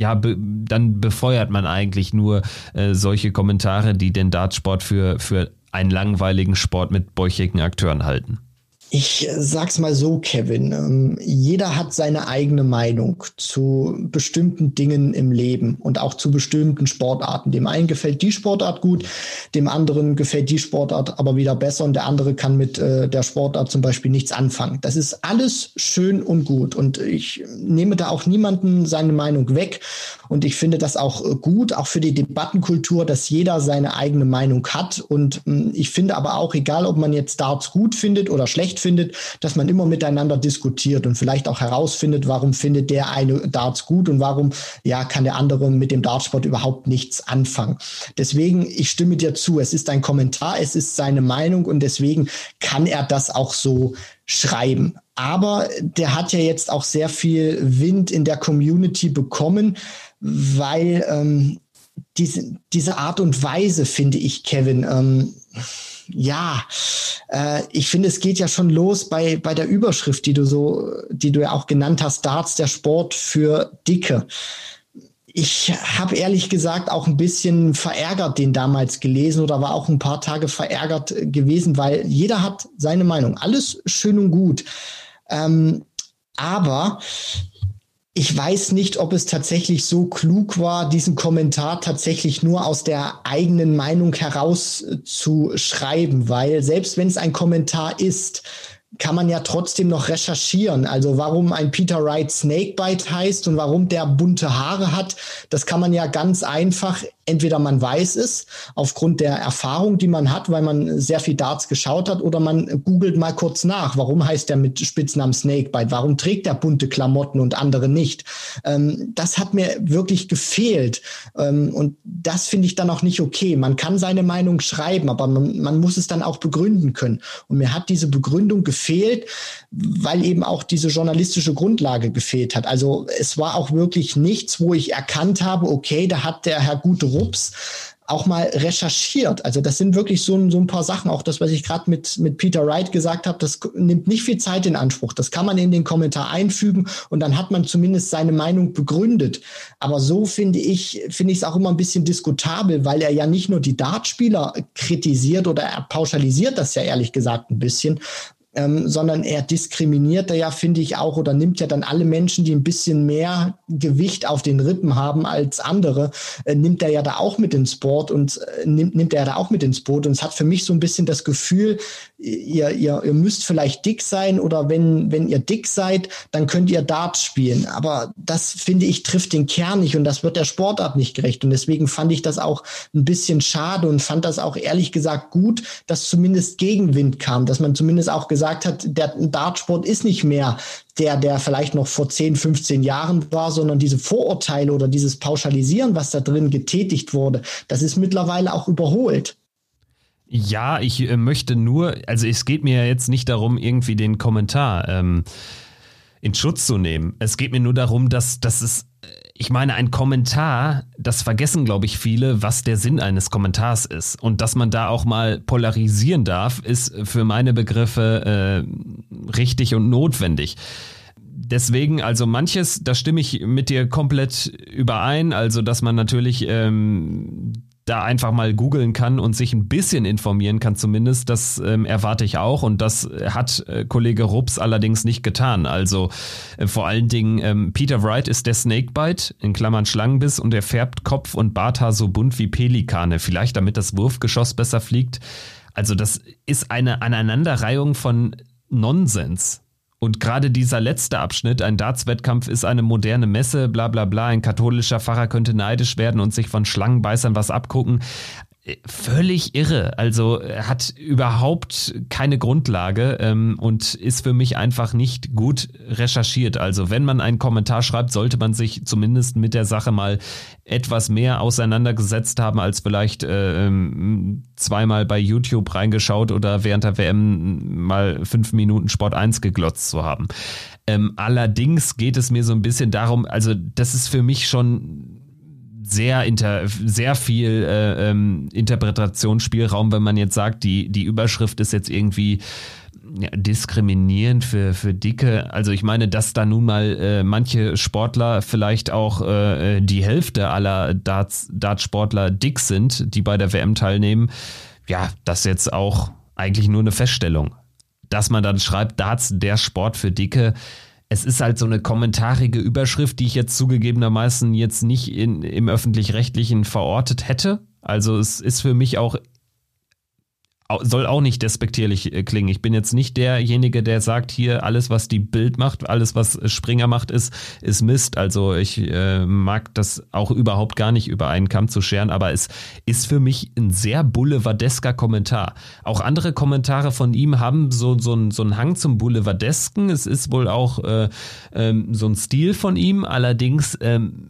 ja, be, dann befeuert man eigentlich nur äh, solche Kommentare, die den Dartsport für, für einen langweiligen Sport mit bäuchigen Akteuren halten. Ich sag's mal so, Kevin. Ähm, jeder hat seine eigene Meinung zu bestimmten Dingen im Leben und auch zu bestimmten Sportarten. Dem einen gefällt die Sportart gut, dem anderen gefällt die Sportart aber wieder besser und der andere kann mit äh, der Sportart zum Beispiel nichts anfangen. Das ist alles schön und gut und ich nehme da auch niemanden seine Meinung weg und ich finde das auch äh, gut, auch für die Debattenkultur, dass jeder seine eigene Meinung hat und hm, ich finde aber auch, egal ob man jetzt Darts gut findet oder schlecht findet, dass man immer miteinander diskutiert und vielleicht auch herausfindet, warum findet der eine Darts gut und warum ja kann der andere mit dem Dartsport überhaupt nichts anfangen. Deswegen, ich stimme dir zu, es ist ein Kommentar, es ist seine Meinung und deswegen kann er das auch so schreiben. Aber der hat ja jetzt auch sehr viel Wind in der Community bekommen, weil ähm, diese, diese Art und Weise, finde ich, Kevin, ähm, ja, äh, ich finde, es geht ja schon los bei, bei der Überschrift, die du so, die du ja auch genannt hast, Darts, der Sport für Dicke. Ich habe ehrlich gesagt auch ein bisschen verärgert den damals gelesen oder war auch ein paar Tage verärgert gewesen, weil jeder hat seine Meinung. Alles schön und gut. Ähm, aber ich weiß nicht, ob es tatsächlich so klug war, diesen Kommentar tatsächlich nur aus der eigenen Meinung heraus äh, zu schreiben, weil selbst wenn es ein Kommentar ist, kann man ja trotzdem noch recherchieren. Also warum ein Peter Wright Snakebite heißt und warum der bunte Haare hat, das kann man ja ganz einfach entweder man weiß es aufgrund der Erfahrung, die man hat, weil man sehr viel Darts geschaut hat, oder man googelt mal kurz nach, warum heißt der mit Spitznamen Snakebite, warum trägt er bunte Klamotten und andere nicht. Ähm, das hat mir wirklich gefehlt ähm, und das finde ich dann auch nicht okay. Man kann seine Meinung schreiben, aber man, man muss es dann auch begründen können. Und mir hat diese Begründung gefehlt, weil eben auch diese journalistische Grundlage gefehlt hat. Also es war auch wirklich nichts, wo ich erkannt habe, okay, da hat der Herr Gute Rups auch mal recherchiert. Also das sind wirklich so, so ein paar Sachen. Auch das, was ich gerade mit, mit Peter Wright gesagt habe, das nimmt nicht viel Zeit in Anspruch. Das kann man in den Kommentar einfügen und dann hat man zumindest seine Meinung begründet. Aber so finde ich, finde ich es auch immer ein bisschen diskutabel, weil er ja nicht nur die Dartspieler kritisiert oder er pauschalisiert das ja ehrlich gesagt ein bisschen, ähm, sondern er diskriminiert ja, finde ich auch, oder nimmt ja dann alle Menschen, die ein bisschen mehr Gewicht auf den Rippen haben als andere, äh, nimmt er ja da auch mit ins Boot und äh, nimmt, nimmt er da auch mit ins Boot. Und es hat für mich so ein bisschen das Gefühl, ihr, ihr, ihr müsst vielleicht dick sein oder wenn, wenn ihr dick seid, dann könnt ihr Dart spielen. Aber das finde ich trifft den Kern nicht und das wird der Sportart nicht gerecht. Und deswegen fand ich das auch ein bisschen schade und fand das auch ehrlich gesagt gut, dass zumindest Gegenwind kam, dass man zumindest auch gesagt gesagt hat, der Dartsport ist nicht mehr der, der vielleicht noch vor 10, 15 Jahren war, sondern diese Vorurteile oder dieses Pauschalisieren, was da drin getätigt wurde, das ist mittlerweile auch überholt. Ja, ich äh, möchte nur, also es geht mir jetzt nicht darum, irgendwie den Kommentar ähm, in Schutz zu nehmen. Es geht mir nur darum, dass, dass es ich meine, ein Kommentar, das vergessen, glaube ich, viele, was der Sinn eines Kommentars ist. Und dass man da auch mal polarisieren darf, ist für meine Begriffe äh, richtig und notwendig. Deswegen, also manches, da stimme ich mit dir komplett überein. Also, dass man natürlich ähm, da einfach mal googeln kann und sich ein bisschen informieren kann zumindest, das ähm, erwarte ich auch und das hat äh, Kollege Rups allerdings nicht getan. Also äh, vor allen Dingen ähm, Peter Wright ist der Snakebite, in Klammern Schlangenbiss und er färbt Kopf und Barthaar so bunt wie Pelikane, vielleicht damit das Wurfgeschoss besser fliegt. Also das ist eine Aneinanderreihung von Nonsens. Und gerade dieser letzte Abschnitt, ein Darts-Wettkampf ist eine moderne Messe, bla bla bla, ein katholischer Pfarrer könnte neidisch werden und sich von Schlangenbeißern was abgucken völlig irre. Also hat überhaupt keine Grundlage ähm, und ist für mich einfach nicht gut recherchiert. Also wenn man einen Kommentar schreibt, sollte man sich zumindest mit der Sache mal etwas mehr auseinandergesetzt haben, als vielleicht äh, ähm, zweimal bei YouTube reingeschaut oder während der WM mal fünf Minuten Sport 1 geglotzt zu haben. Ähm, allerdings geht es mir so ein bisschen darum, also das ist für mich schon sehr, inter, sehr viel äh, ähm, Interpretationsspielraum, wenn man jetzt sagt, die, die Überschrift ist jetzt irgendwie ja, diskriminierend für, für Dicke. Also ich meine, dass da nun mal äh, manche Sportler vielleicht auch äh, die Hälfte aller Darts, Dartsportler dick sind, die bei der WM teilnehmen. Ja, das ist jetzt auch eigentlich nur eine Feststellung. Dass man dann schreibt, Darts der Sport für Dicke, es ist halt so eine kommentarige Überschrift, die ich jetzt zugegebenermaßen jetzt nicht in, im öffentlich-rechtlichen verortet hätte. Also es ist für mich auch soll auch nicht despektierlich äh, klingen. Ich bin jetzt nicht derjenige, der sagt, hier alles, was die Bild macht, alles, was Springer macht, ist, ist Mist. Also ich äh, mag das auch überhaupt gar nicht über einen Kamm zu scheren, aber es ist für mich ein sehr boulevardesker Kommentar. Auch andere Kommentare von ihm haben so, so, ein, so einen Hang zum Boulevardesken. Es ist wohl auch äh, ähm, so ein Stil von ihm. Allerdings ähm,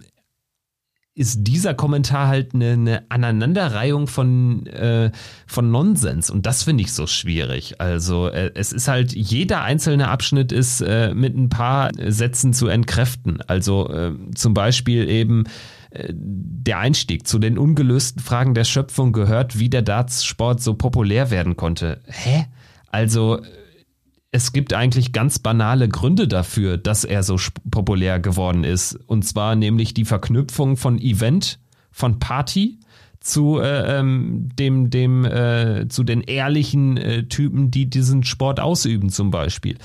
ist dieser Kommentar halt eine, eine Aneinanderreihung von, äh, von Nonsens. Und das finde ich so schwierig. Also äh, es ist halt, jeder einzelne Abschnitt ist äh, mit ein paar Sätzen zu entkräften. Also äh, zum Beispiel eben äh, der Einstieg zu den ungelösten Fragen der Schöpfung gehört, wie der Dartsport so populär werden konnte. Hä? Also es gibt eigentlich ganz banale Gründe dafür, dass er so populär geworden ist. Und zwar nämlich die Verknüpfung von Event, von Party zu äh, ähm, dem dem äh, zu den ehrlichen äh, Typen, die diesen Sport ausüben zum Beispiel.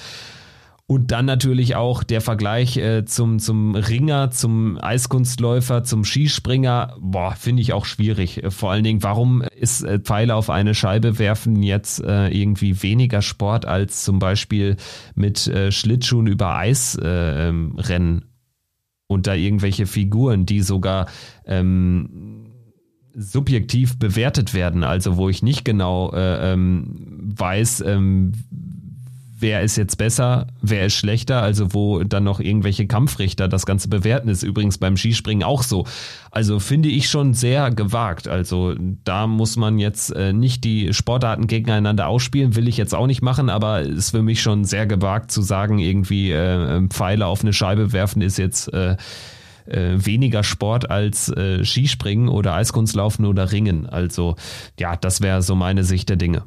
Und dann natürlich auch der Vergleich äh, zum, zum Ringer, zum Eiskunstläufer, zum Skispringer. Boah, finde ich auch schwierig. Vor allen Dingen, warum ist äh, Pfeile auf eine Scheibe werfen jetzt äh, irgendwie weniger Sport als zum Beispiel mit äh, Schlittschuhen über Eis äh, ähm, rennen? Und da irgendwelche Figuren, die sogar ähm, subjektiv bewertet werden, also wo ich nicht genau äh, ähm, weiß, ähm, wer ist jetzt besser, wer ist schlechter, also wo dann noch irgendwelche Kampfrichter das Ganze bewerten, ist übrigens beim Skispringen auch so. Also finde ich schon sehr gewagt. Also da muss man jetzt äh, nicht die Sportarten gegeneinander ausspielen, will ich jetzt auch nicht machen, aber ist für mich schon sehr gewagt zu sagen, irgendwie äh, Pfeile auf eine Scheibe werfen ist jetzt äh, äh, weniger Sport als äh, Skispringen oder Eiskunstlaufen oder Ringen. Also ja, das wäre so meine Sicht der Dinge.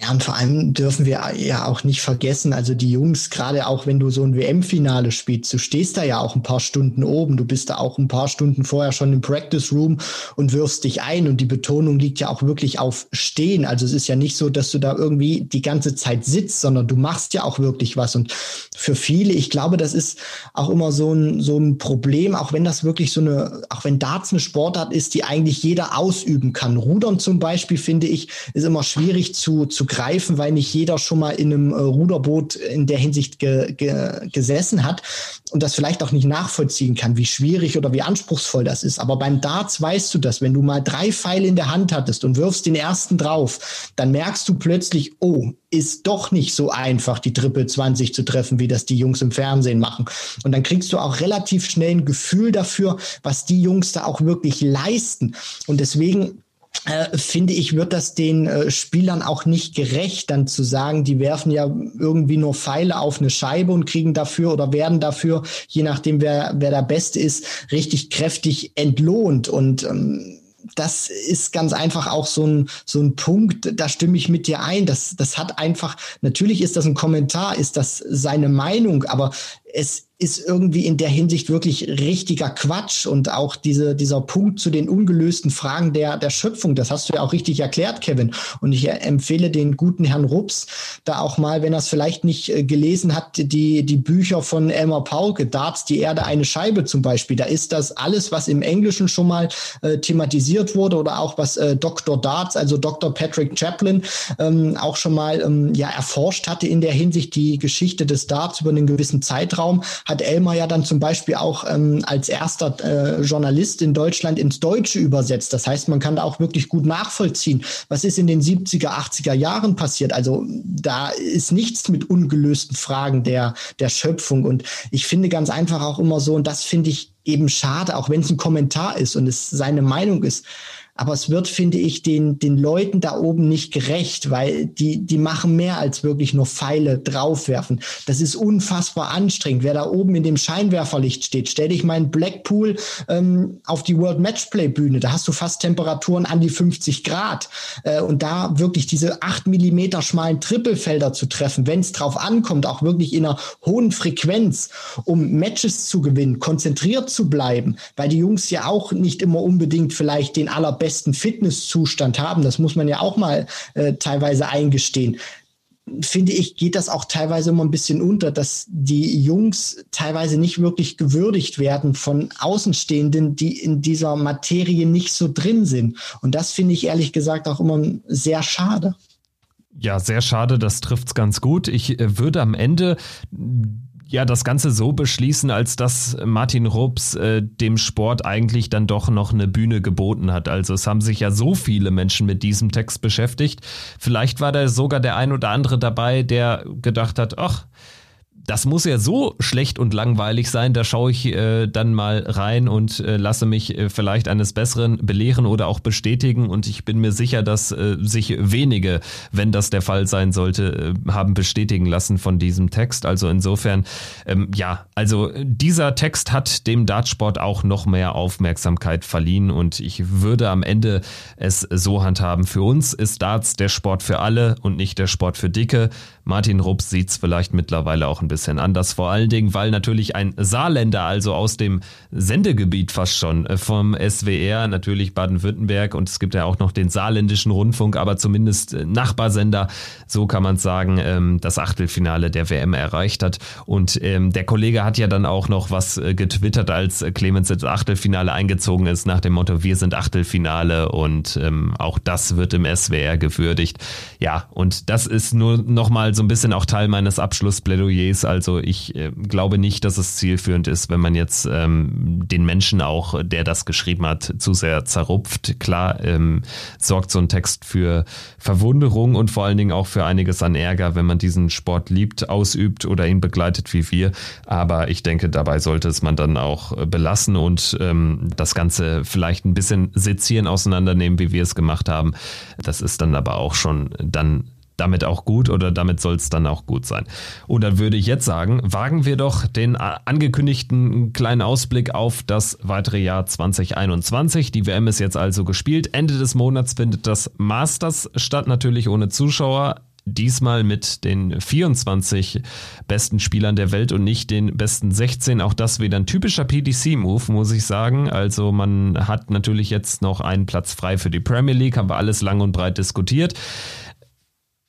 Ja, und vor allem dürfen wir ja auch nicht vergessen, also die Jungs, gerade auch wenn du so ein WM-Finale spielst, du stehst da ja auch ein paar Stunden oben, du bist da auch ein paar Stunden vorher schon im Practice Room und wirfst dich ein und die Betonung liegt ja auch wirklich auf Stehen. Also es ist ja nicht so, dass du da irgendwie die ganze Zeit sitzt, sondern du machst ja auch wirklich was. Und für viele, ich glaube, das ist auch immer so ein, so ein Problem, auch wenn das wirklich so eine, auch wenn Darts eine Sportart ist, die eigentlich jeder ausüben kann. Rudern zum Beispiel, finde ich, ist immer schwierig zu, zu greifen, weil nicht jeder schon mal in einem äh, Ruderboot in der Hinsicht ge, ge, gesessen hat und das vielleicht auch nicht nachvollziehen kann, wie schwierig oder wie anspruchsvoll das ist. Aber beim Darts weißt du das, wenn du mal drei Pfeile in der Hand hattest und wirfst den ersten drauf, dann merkst du plötzlich, oh, ist doch nicht so einfach, die Triple 20 zu treffen, wie das die Jungs im Fernsehen machen. Und dann kriegst du auch relativ schnell ein Gefühl dafür, was die Jungs da auch wirklich leisten. Und deswegen äh, finde ich, wird das den äh, Spielern auch nicht gerecht, dann zu sagen, die werfen ja irgendwie nur Pfeile auf eine Scheibe und kriegen dafür oder werden dafür, je nachdem wer, wer der Beste ist, richtig kräftig entlohnt. Und ähm, das ist ganz einfach auch so ein, so ein Punkt, da stimme ich mit dir ein. Das, das hat einfach, natürlich ist das ein Kommentar, ist das seine Meinung, aber es ist irgendwie in der Hinsicht wirklich richtiger Quatsch und auch diese, dieser Punkt zu den ungelösten Fragen der, der Schöpfung, das hast du ja auch richtig erklärt, Kevin. Und ich empfehle den guten Herrn Rups da auch mal, wenn er es vielleicht nicht äh, gelesen hat, die, die Bücher von Elmar Pauke, Darts, die Erde, eine Scheibe zum Beispiel. Da ist das alles, was im Englischen schon mal äh, thematisiert wurde oder auch was äh, Dr. Darts, also Dr. Patrick Chaplin, ähm, auch schon mal ähm, ja erforscht hatte in der Hinsicht die Geschichte des Darts über einen gewissen Zeitraum hat Elmar ja dann zum Beispiel auch ähm, als erster äh, Journalist in Deutschland ins Deutsche übersetzt. Das heißt, man kann da auch wirklich gut nachvollziehen, was ist in den 70er, 80er Jahren passiert. Also da ist nichts mit ungelösten Fragen der, der Schöpfung. Und ich finde ganz einfach auch immer so, und das finde ich eben schade, auch wenn es ein Kommentar ist und es seine Meinung ist aber es wird, finde ich, den, den Leuten da oben nicht gerecht, weil die, die machen mehr als wirklich nur Pfeile draufwerfen. Das ist unfassbar anstrengend. Wer da oben in dem Scheinwerferlicht steht, stell dich in Blackpool ähm, auf die World Matchplay Bühne. Da hast du fast Temperaturen an die 50 Grad. Äh, und da wirklich diese acht Millimeter schmalen Trippelfelder zu treffen, wenn es drauf ankommt, auch wirklich in einer hohen Frequenz, um Matches zu gewinnen, konzentriert zu bleiben, weil die Jungs ja auch nicht immer unbedingt vielleicht den allerbesten besten Fitnesszustand haben, das muss man ja auch mal äh, teilweise eingestehen, finde ich, geht das auch teilweise immer ein bisschen unter, dass die Jungs teilweise nicht wirklich gewürdigt werden von Außenstehenden, die in dieser Materie nicht so drin sind. Und das finde ich ehrlich gesagt auch immer sehr schade. Ja, sehr schade, das trifft es ganz gut. Ich äh, würde am Ende ja das Ganze so beschließen, als dass Martin Rups äh, dem Sport eigentlich dann doch noch eine Bühne geboten hat. Also es haben sich ja so viele Menschen mit diesem Text beschäftigt. Vielleicht war da sogar der ein oder andere dabei, der gedacht hat, ach, das muss ja so schlecht und langweilig sein, da schaue ich äh, dann mal rein und äh, lasse mich äh, vielleicht eines Besseren belehren oder auch bestätigen. Und ich bin mir sicher, dass äh, sich wenige, wenn das der Fall sein sollte, äh, haben bestätigen lassen von diesem Text. Also insofern, ähm, ja, also dieser Text hat dem Dartsport auch noch mehr Aufmerksamkeit verliehen und ich würde am Ende es so handhaben. Für uns ist Darts der Sport für alle und nicht der Sport für Dicke. Martin Rups sieht es vielleicht mittlerweile auch ein bisschen anders, vor allen Dingen, weil natürlich ein Saarländer, also aus dem Sendegebiet fast schon äh, vom SWR, natürlich Baden-Württemberg und es gibt ja auch noch den saarländischen Rundfunk, aber zumindest äh, Nachbarsender, so kann man sagen, ähm, das Achtelfinale der WM erreicht hat. Und ähm, der Kollege hat ja dann auch noch was äh, getwittert, als Clemens ins Achtelfinale eingezogen ist, nach dem Motto, wir sind Achtelfinale und ähm, auch das wird im SWR gewürdigt. Ja, und das ist nur nochmal so ein bisschen auch Teil meines Abschlussplädoyers. Also ich äh, glaube nicht, dass es zielführend ist, wenn man jetzt ähm, den Menschen auch, der das geschrieben hat, zu sehr zerrupft. Klar ähm, sorgt so ein Text für Verwunderung und vor allen Dingen auch für einiges an Ärger, wenn man diesen Sport liebt, ausübt oder ihn begleitet wie wir. Aber ich denke, dabei sollte es man dann auch äh, belassen und ähm, das Ganze vielleicht ein bisschen sezieren, auseinandernehmen, wie wir es gemacht haben. Das ist dann aber auch schon dann damit auch gut oder damit soll es dann auch gut sein. Und dann würde ich jetzt sagen, wagen wir doch den angekündigten kleinen Ausblick auf das weitere Jahr 2021. Die WM ist jetzt also gespielt. Ende des Monats findet das Masters statt, natürlich ohne Zuschauer. Diesmal mit den 24 besten Spielern der Welt und nicht den besten 16. Auch das wieder ein typischer PDC-Move, muss ich sagen. Also man hat natürlich jetzt noch einen Platz frei für die Premier League, haben wir alles lang und breit diskutiert.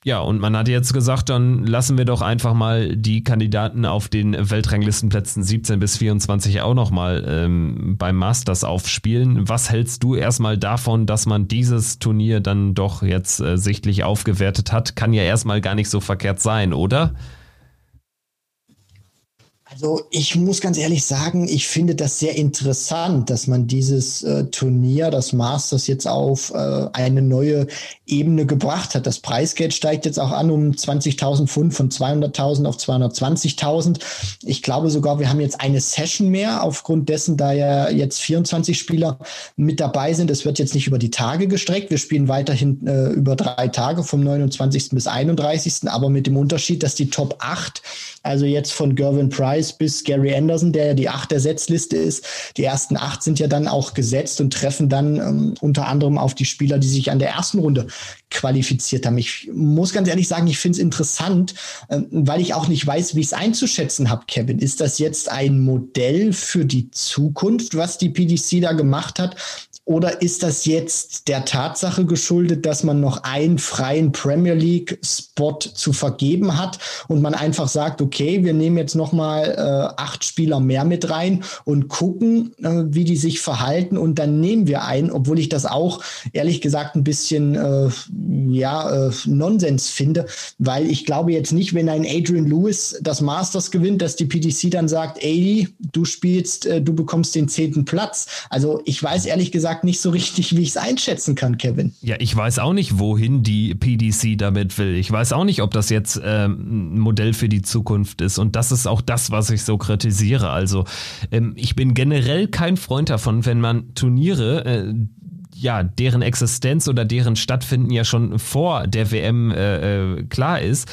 Ja, und man hat jetzt gesagt, dann lassen wir doch einfach mal die Kandidaten auf den Weltranglistenplätzen 17 bis 24 auch nochmal ähm, beim Masters aufspielen. Was hältst du erstmal davon, dass man dieses Turnier dann doch jetzt äh, sichtlich aufgewertet hat? Kann ja erstmal gar nicht so verkehrt sein, oder? Also ich muss ganz ehrlich sagen, ich finde das sehr interessant, dass man dieses äh, Turnier, das Masters jetzt auf äh, eine neue Ebene gebracht hat. Das Preisgeld steigt jetzt auch an um 20.000 Pfund von 200.000 auf 220.000. Ich glaube sogar, wir haben jetzt eine Session mehr aufgrund dessen, da ja jetzt 24 Spieler mit dabei sind. Es wird jetzt nicht über die Tage gestreckt. Wir spielen weiterhin äh, über drei Tage vom 29. bis 31. Aber mit dem Unterschied, dass die Top 8 also jetzt von Gervin Price bis Gary Anderson, der ja die acht der Setzliste ist. Die ersten acht sind ja dann auch gesetzt und treffen dann ähm, unter anderem auf die Spieler, die sich an der ersten Runde qualifiziert haben. Ich muss ganz ehrlich sagen, ich finde es interessant, ähm, weil ich auch nicht weiß, wie ich es einzuschätzen habe, Kevin. Ist das jetzt ein Modell für die Zukunft, was die PDC da gemacht hat? Oder ist das jetzt der Tatsache geschuldet, dass man noch einen freien Premier League Spot zu vergeben hat und man einfach sagt, okay, wir nehmen jetzt noch mal äh, acht Spieler mehr mit rein und gucken, äh, wie die sich verhalten und dann nehmen wir einen, obwohl ich das auch ehrlich gesagt ein bisschen äh, ja äh, Nonsens finde, weil ich glaube jetzt nicht, wenn ein Adrian Lewis das Masters gewinnt, dass die PDC dann sagt, ey, du spielst, äh, du bekommst den zehnten Platz. Also ich weiß ehrlich gesagt gesagt nicht so richtig, wie ich es einschätzen kann, Kevin. Ja, ich weiß auch nicht, wohin die PDC damit will. Ich weiß auch nicht, ob das jetzt ähm, ein Modell für die Zukunft ist. Und das ist auch das, was ich so kritisiere. Also ähm, ich bin generell kein Freund davon, wenn man Turniere äh, ja, deren Existenz oder deren Stattfinden ja schon vor der WM äh, äh, klar ist,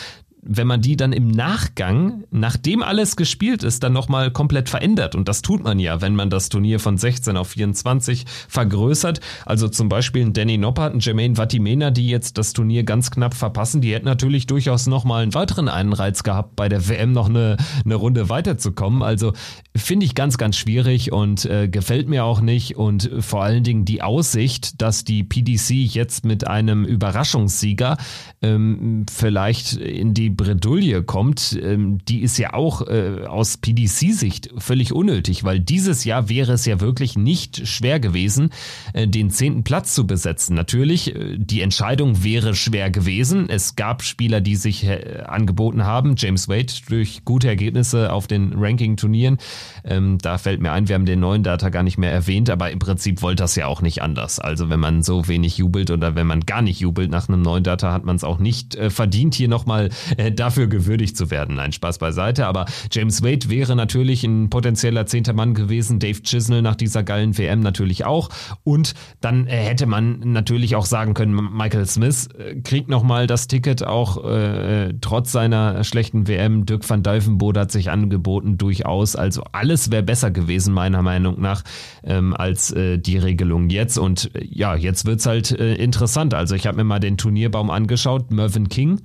wenn man die dann im Nachgang, nachdem alles gespielt ist, dann nochmal komplett verändert. Und das tut man ja, wenn man das Turnier von 16 auf 24 vergrößert. Also zum Beispiel ein Danny Noppert, ein Jermaine Vatimena, die jetzt das Turnier ganz knapp verpassen, die hätten natürlich durchaus nochmal einen weiteren Anreiz gehabt, bei der WM noch eine, eine Runde weiterzukommen. Also finde ich ganz, ganz schwierig und äh, gefällt mir auch nicht. Und vor allen Dingen die Aussicht, dass die PDC jetzt mit einem Überraschungssieger ähm, vielleicht in die Bredouille kommt, ähm, die ist ja auch äh, aus PDC-Sicht völlig unnötig, weil dieses Jahr wäre es ja wirklich nicht schwer gewesen, äh, den zehnten Platz zu besetzen. Natürlich, äh, die Entscheidung wäre schwer gewesen. Es gab Spieler, die sich äh, angeboten haben. James Wade durch gute Ergebnisse auf den Ranking-Turnieren. Ähm, da fällt mir ein, wir haben den neuen Data gar nicht mehr erwähnt, aber im Prinzip wollte das ja auch nicht anders. Also wenn man so wenig jubelt oder wenn man gar nicht jubelt nach einem neuen Data, hat man es auch nicht äh, verdient, hier nochmal dafür gewürdigt zu werden. Nein, Spaß beiseite. Aber James Wade wäre natürlich ein potenzieller zehnter Mann gewesen. Dave Chisnell nach dieser geilen WM natürlich auch. Und dann äh, hätte man natürlich auch sagen können, Michael Smith äh, kriegt nochmal das Ticket, auch äh, trotz seiner schlechten WM. Dirk van Dijvenbode hat sich angeboten, durchaus. Also alles wäre besser gewesen, meiner Meinung nach, ähm, als äh, die Regelung jetzt. Und äh, ja, jetzt wird's halt äh, interessant. Also ich habe mir mal den Turnierbaum angeschaut. Mervyn King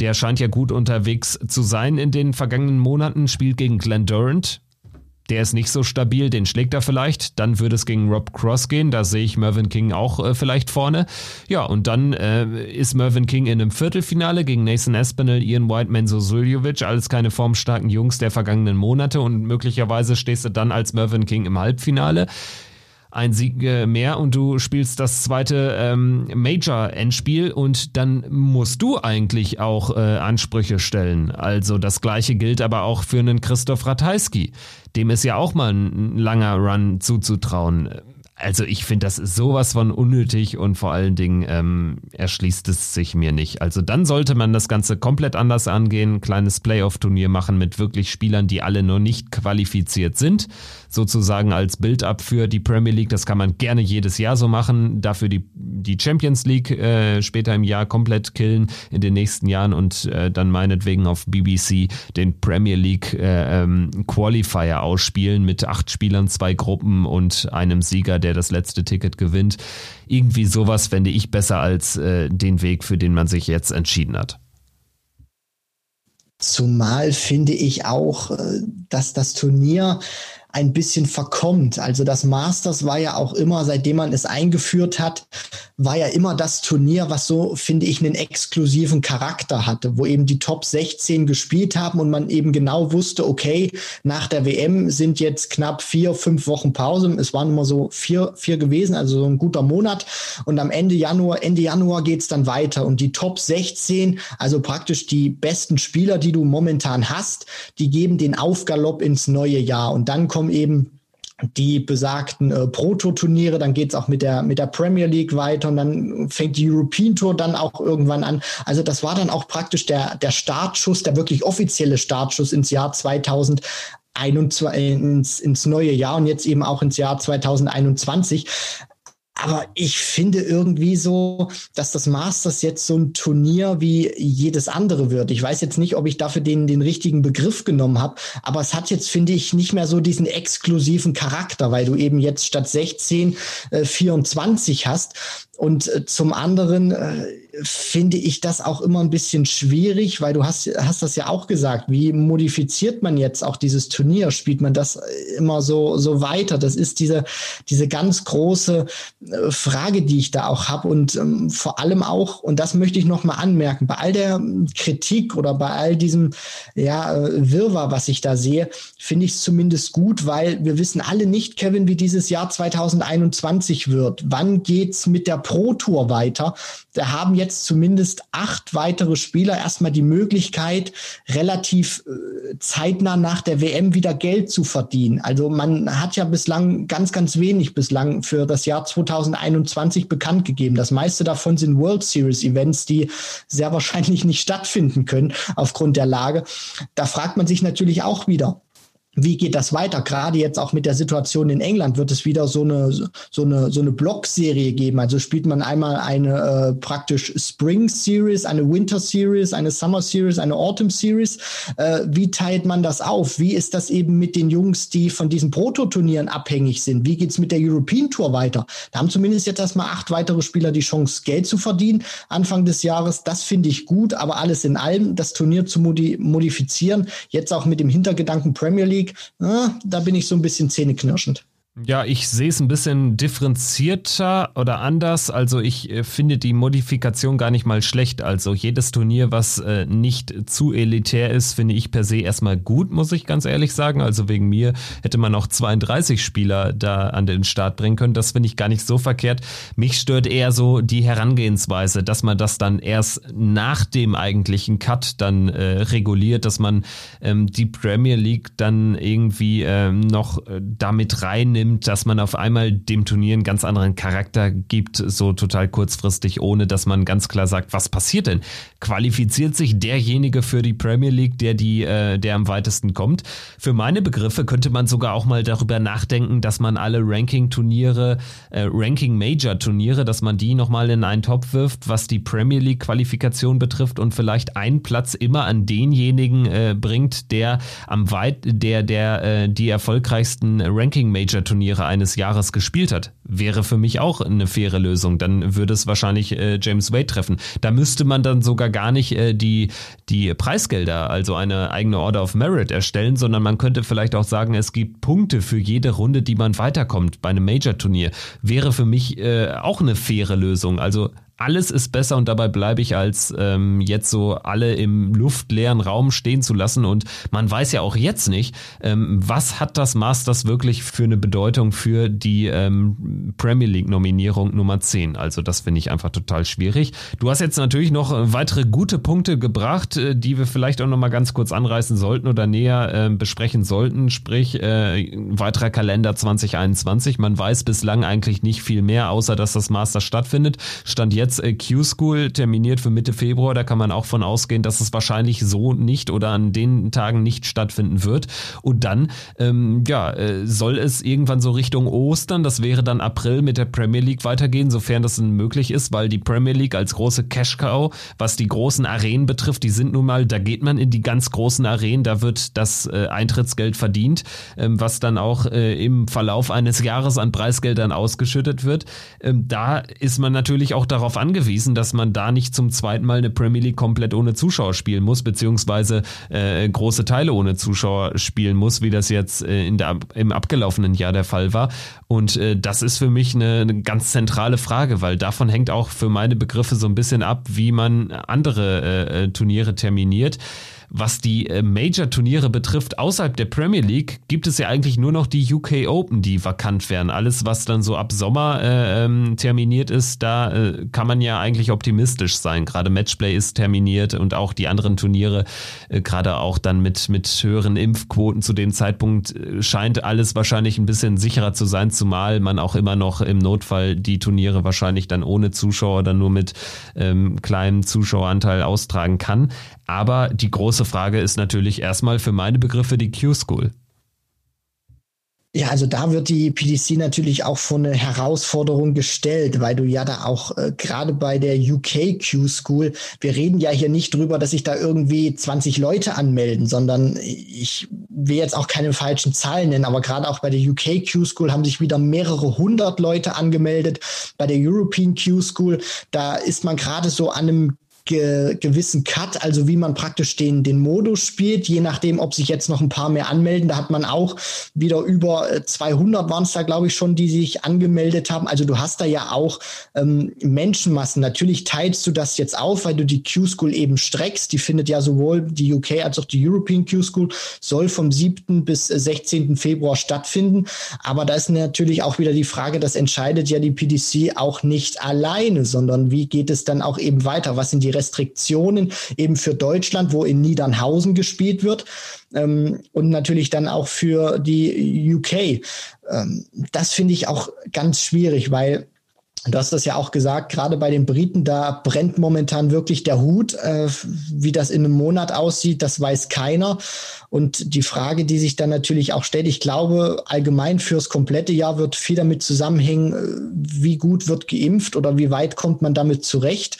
der scheint ja gut unterwegs zu sein in den vergangenen Monaten, spielt gegen Glenn Durant. Der ist nicht so stabil, den schlägt er vielleicht. Dann würde es gegen Rob Cross gehen, da sehe ich Mervyn King auch äh, vielleicht vorne. Ja, und dann äh, ist Mervyn King in einem Viertelfinale gegen Nathan Espinel, Ian White, Menzo Suljovic, alles keine formstarken Jungs der vergangenen Monate und möglicherweise stehst du dann als Mervyn King im Halbfinale. Ein Sieg äh, mehr und du spielst das zweite ähm, Major-Endspiel und dann musst du eigentlich auch äh, Ansprüche stellen. Also das gleiche gilt aber auch für einen Christoph Ratajski. Dem ist ja auch mal ein langer Run zuzutrauen also ich finde, das sowas von unnötig und vor allen Dingen ähm, erschließt es sich mir nicht. Also dann sollte man das Ganze komplett anders angehen, kleines Playoff-Turnier machen mit wirklich Spielern, die alle noch nicht qualifiziert sind, sozusagen als Build-up für die Premier League. Das kann man gerne jedes Jahr so machen, dafür die, die Champions League äh, später im Jahr komplett killen in den nächsten Jahren und äh, dann meinetwegen auf BBC den Premier League äh, ähm, Qualifier ausspielen mit acht Spielern, zwei Gruppen und einem Sieger, der das letzte Ticket gewinnt. Irgendwie sowas fände ich besser als äh, den Weg, für den man sich jetzt entschieden hat. Zumal finde ich auch, äh, dass das Turnier ein bisschen verkommt. Also das Masters war ja auch immer, seitdem man es eingeführt hat, war ja immer das Turnier, was so, finde ich, einen exklusiven Charakter hatte, wo eben die Top 16 gespielt haben und man eben genau wusste, okay, nach der WM sind jetzt knapp vier, fünf Wochen Pause. Es waren immer so vier, vier gewesen, also so ein guter Monat. Und am Ende Januar, Ende Januar geht's dann weiter. Und die Top 16, also praktisch die besten Spieler, die du momentan hast, die geben den Aufgalopp ins neue Jahr. Und dann kommen eben die besagten äh, Proto-Turniere, dann geht's auch mit der, mit der Premier League weiter und dann fängt die European Tour dann auch irgendwann an. Also das war dann auch praktisch der, der Startschuss, der wirklich offizielle Startschuss ins Jahr 2021 ins, ins neue Jahr und jetzt eben auch ins Jahr 2021. Aber ich finde irgendwie so, dass das Masters jetzt so ein Turnier wie jedes andere wird. Ich weiß jetzt nicht, ob ich dafür den, den richtigen Begriff genommen habe, aber es hat jetzt, finde ich, nicht mehr so diesen exklusiven Charakter, weil du eben jetzt statt 16 äh, 24 hast. Und äh, zum anderen äh, finde ich das auch immer ein bisschen schwierig, weil du hast, hast das ja auch gesagt. Wie modifiziert man jetzt auch dieses Turnier? Spielt man das äh, immer so, so weiter? Das ist diese, diese ganz große äh, Frage, die ich da auch habe. Und ähm, vor allem auch, und das möchte ich nochmal anmerken, bei all der Kritik oder bei all diesem ja, äh, Wirrwarr, was ich da sehe, finde ich es zumindest gut, weil wir wissen alle nicht, Kevin, wie dieses Jahr 2021 wird. Wann geht's mit der Pro Tour weiter? Da haben jetzt zumindest acht weitere Spieler erstmal die Möglichkeit, relativ äh, zeitnah nach der WM wieder Geld zu verdienen. Also man hat ja bislang ganz, ganz wenig bislang für das Jahr 2021 bekannt gegeben. Das meiste davon sind World Series Events, die sehr wahrscheinlich nicht stattfinden können aufgrund der Lage. Da fragt man sich natürlich auch wieder, wie geht das weiter? Gerade jetzt auch mit der Situation in England wird es wieder so eine so eine so eine Blockserie geben. Also spielt man einmal eine äh, praktisch Spring Series, eine Winter Series, eine Summer Series, eine Autumn Series. Äh, wie teilt man das auf? Wie ist das eben mit den Jungs, die von diesen Prototurnieren abhängig sind? Wie geht's mit der European Tour weiter? Da haben zumindest jetzt erstmal acht weitere Spieler die Chance, Geld zu verdienen Anfang des Jahres. Das finde ich gut, aber alles in allem das Turnier zu modi modifizieren, jetzt auch mit dem Hintergedanken Premier League League, na, da bin ich so ein bisschen zähneknirschend. Ja, ich sehe es ein bisschen differenzierter oder anders. Also ich äh, finde die Modifikation gar nicht mal schlecht. Also jedes Turnier, was äh, nicht zu elitär ist, finde ich per se erstmal gut, muss ich ganz ehrlich sagen. Also wegen mir hätte man auch 32 Spieler da an den Start bringen können. Das finde ich gar nicht so verkehrt. Mich stört eher so die Herangehensweise, dass man das dann erst nach dem eigentlichen Cut dann äh, reguliert, dass man ähm, die Premier League dann irgendwie ähm, noch äh, damit reinnimmt nimmt, dass man auf einmal dem Turnier einen ganz anderen Charakter gibt, so total kurzfristig, ohne dass man ganz klar sagt, was passiert denn? Qualifiziert sich derjenige für die Premier League, der die, äh, der am weitesten kommt? Für meine Begriffe könnte man sogar auch mal darüber nachdenken, dass man alle Ranking-Turniere, äh, Ranking-Major-Turniere, dass man die nochmal in einen Topf wirft, was die Premier League-Qualifikation betrifft und vielleicht einen Platz immer an denjenigen äh, bringt, der am weit, der, der äh, die erfolgreichsten Ranking-Major-Turniere Turniere eines Jahres gespielt hat. Wäre für mich auch eine faire Lösung. Dann würde es wahrscheinlich äh, James Wade treffen. Da müsste man dann sogar gar nicht äh, die, die Preisgelder, also eine eigene Order of Merit erstellen, sondern man könnte vielleicht auch sagen, es gibt Punkte für jede Runde, die man weiterkommt bei einem Major-Turnier. Wäre für mich äh, auch eine faire Lösung. Also alles ist besser und dabei bleibe ich als ähm, jetzt so alle im luftleeren Raum stehen zu lassen. Und man weiß ja auch jetzt nicht, ähm, was hat das Masters wirklich für eine Bedeutung für die ähm, Premier League Nominierung Nummer 10. Also das finde ich einfach total schwierig. Du hast jetzt natürlich noch weitere gute Punkte gebracht, äh, die wir vielleicht auch noch mal ganz kurz anreißen sollten oder näher äh, besprechen sollten. Sprich, äh, weiterer Kalender 2021. Man weiß bislang eigentlich nicht viel mehr, außer dass das Master stattfindet. Stand jetzt äh, Q-School terminiert für Mitte Februar. Da kann man auch von ausgehen, dass es wahrscheinlich so nicht oder an den Tagen nicht stattfinden wird. Und dann, ähm, ja, äh, soll es irgendwann so Richtung Ostern, das wäre dann April mit der Premier League weitergehen, sofern das möglich ist, weil die Premier League als große Cash-Cow, was die großen Arenen betrifft, die sind nun mal, da geht man in die ganz großen Arenen, da wird das äh, Eintrittsgeld verdient, ähm, was dann auch äh, im Verlauf eines Jahres an Preisgeldern ausgeschüttet wird. Ähm, da ist man natürlich auch darauf angewiesen, dass man da nicht zum zweiten Mal eine Premier League komplett ohne Zuschauer spielen muss, beziehungsweise äh, große Teile ohne Zuschauer spielen muss, wie das jetzt äh, in der, im abgelaufenen Jahr der Fall war. Und äh, das ist für mich eine, eine ganz zentrale Frage, weil davon hängt auch für meine Begriffe so ein bisschen ab, wie man andere äh, äh Turniere terminiert. Was die äh, Major-Turniere betrifft, außerhalb der Premier League, gibt es ja eigentlich nur noch die UK Open, die vakant werden. Alles, was dann so ab Sommer äh, ähm, terminiert ist, da äh, kann man ja eigentlich optimistisch sein. Gerade Matchplay ist terminiert und auch die anderen Turniere, äh, gerade auch dann mit, mit höheren Impfquoten zu dem Zeitpunkt, äh, scheint alles wahrscheinlich ein bisschen sicherer zu sein, zumal man auch immer noch im Notfall die Turniere wahrscheinlich dann ohne Zuschauer, dann nur mit ähm, kleinem Zuschaueranteil austragen kann. Aber die große Frage ist natürlich erstmal für meine Begriffe die Q-School. Ja, also da wird die PDC natürlich auch vor eine Herausforderung gestellt, weil du ja da auch äh, gerade bei der UK Q-School, wir reden ja hier nicht drüber, dass sich da irgendwie 20 Leute anmelden, sondern ich will jetzt auch keine falschen Zahlen nennen, aber gerade auch bei der UK Q-School haben sich wieder mehrere hundert Leute angemeldet. Bei der European Q-School, da ist man gerade so an einem ge gewissen Cut, also wie man praktisch den, den Modus spielt, je nachdem, ob sich jetzt noch ein paar mehr anmelden. Da hat man auch wieder über 200 waren es da, glaube ich, schon, die sich angemeldet haben. Also du hast da ja auch ähm, Menschenmassen. Natürlich teilst du das jetzt auf, weil du die Q-School eben streckst. Die findet ja sowohl die UK als auch die European Q-School, soll vom 7. bis 16. Februar stattfinden. Aber da ist natürlich auch wieder die Frage, das entscheidet ja die PDC auch nicht alleine, sondern wie geht es dann auch eben weiter? Was sind die Restriktionen eben für Deutschland, wo in Niedernhausen gespielt wird ähm, und natürlich dann auch für die UK. Ähm, das finde ich auch ganz schwierig, weil Du hast das ja auch gesagt, gerade bei den Briten, da brennt momentan wirklich der Hut. Äh, wie das in einem Monat aussieht, das weiß keiner. Und die Frage, die sich dann natürlich auch stellt, ich glaube, allgemein fürs komplette Jahr wird viel damit zusammenhängen, äh, wie gut wird geimpft oder wie weit kommt man damit zurecht.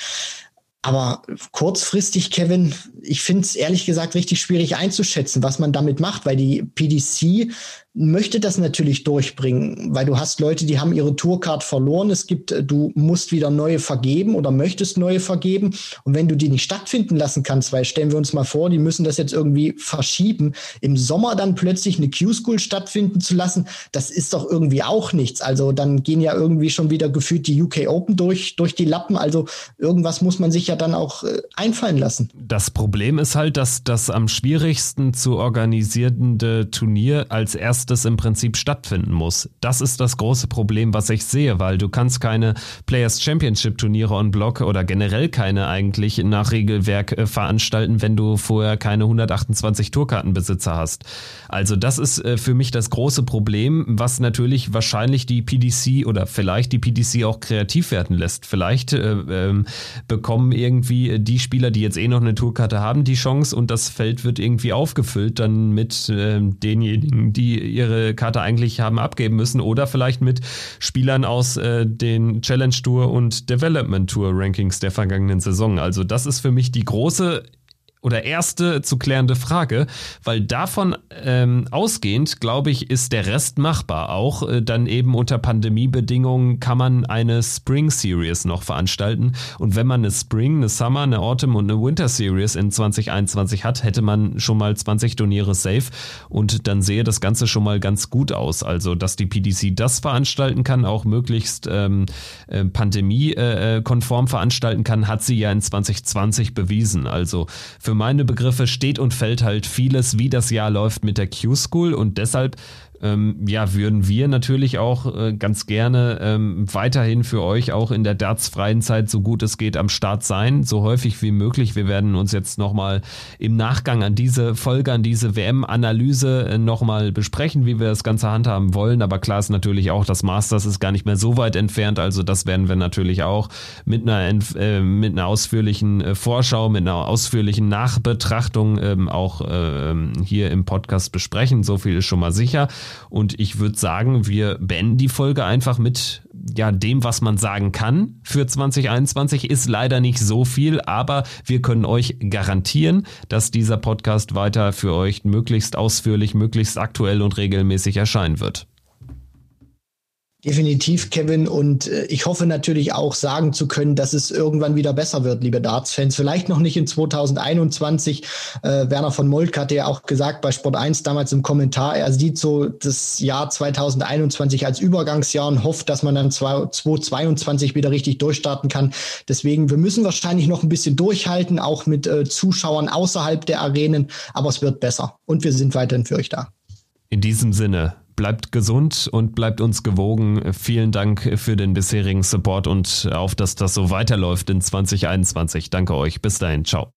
Aber kurzfristig, Kevin, ich finde es ehrlich gesagt richtig schwierig einzuschätzen, was man damit macht, weil die PDC möchte das natürlich durchbringen, weil du hast Leute, die haben ihre Tourcard verloren. Es gibt, äh, du musst wieder neue vergeben oder möchtest neue vergeben. Und wenn du die nicht stattfinden lassen kannst, weil stellen wir uns mal vor, die müssen das jetzt irgendwie verschieben, im Sommer dann plötzlich eine Q-School stattfinden zu lassen, das ist doch irgendwie auch nichts. Also dann gehen ja irgendwie schon wieder gefühlt die UK Open durch, durch die Lappen. Also irgendwas muss man sich ja dann auch äh, einfallen lassen. Das Problem ist halt, dass das am schwierigsten zu organisierende Turnier als erstes das im Prinzip stattfinden muss. Das ist das große Problem, was ich sehe, weil du kannst keine Players Championship Turniere on Block oder generell keine eigentlich nach Regelwerk äh, veranstalten, wenn du vorher keine 128 Tourkartenbesitzer hast. Also das ist äh, für mich das große Problem, was natürlich wahrscheinlich die PDC oder vielleicht die PDC auch kreativ werden lässt. Vielleicht äh, ähm, bekommen irgendwie die Spieler, die jetzt eh noch eine Tourkarte haben, die Chance und das Feld wird irgendwie aufgefüllt dann mit äh, denjenigen, die ihre Karte eigentlich haben abgeben müssen oder vielleicht mit Spielern aus äh, den Challenge Tour und Development Tour Rankings der vergangenen Saison. Also das ist für mich die große oder erste zu klärende Frage, weil davon ähm, ausgehend, glaube ich, ist der Rest machbar. Auch äh, dann eben unter Pandemiebedingungen kann man eine Spring Series noch veranstalten. Und wenn man eine Spring, eine Summer, eine Autumn und eine Winter Series in 2021 hat, hätte man schon mal 20 Turniere safe und dann sehe das Ganze schon mal ganz gut aus. Also, dass die PDC das veranstalten kann, auch möglichst ähm, äh, pandemiekonform veranstalten kann, hat sie ja in 2020 bewiesen. Also für für meine Begriffe steht und fällt halt vieles, wie das Jahr läuft mit der Q-School. Und deshalb ähm, ja, würden wir natürlich auch äh, ganz gerne ähm, weiterhin für euch auch in der darts-freien Zeit so gut es geht am Start sein, so häufig wie möglich. Wir werden uns jetzt nochmal im Nachgang an diese Folge, an diese WM-Analyse äh, nochmal besprechen, wie wir das Ganze handhaben wollen. Aber klar ist natürlich auch, das Masters ist gar nicht mehr so weit entfernt. Also das werden wir natürlich auch mit einer, äh, mit einer ausführlichen äh, Vorschau, mit einer ausführlichen Nachbetrachtung ähm, auch äh, hier im Podcast besprechen. So viel ist schon mal sicher. Und ich würde sagen, wir beenden die Folge einfach mit ja, dem, was man sagen kann für 2021 ist leider nicht so viel, aber wir können euch garantieren, dass dieser Podcast weiter für euch möglichst ausführlich, möglichst aktuell und regelmäßig erscheinen wird. Definitiv, Kevin. Und äh, ich hoffe natürlich auch sagen zu können, dass es irgendwann wieder besser wird, liebe Darts-Fans. Vielleicht noch nicht in 2021. Äh, Werner von Molk hatte ja auch gesagt bei Sport 1 damals im Kommentar, er sieht so das Jahr 2021 als Übergangsjahr und hofft, dass man dann 2022 wieder richtig durchstarten kann. Deswegen, wir müssen wahrscheinlich noch ein bisschen durchhalten, auch mit äh, Zuschauern außerhalb der Arenen. Aber es wird besser. Und wir sind weiterhin für euch da. In diesem Sinne, Bleibt gesund und bleibt uns gewogen. Vielen Dank für den bisherigen Support und auf, dass das so weiterläuft in 2021. Danke euch. Bis dahin. Ciao.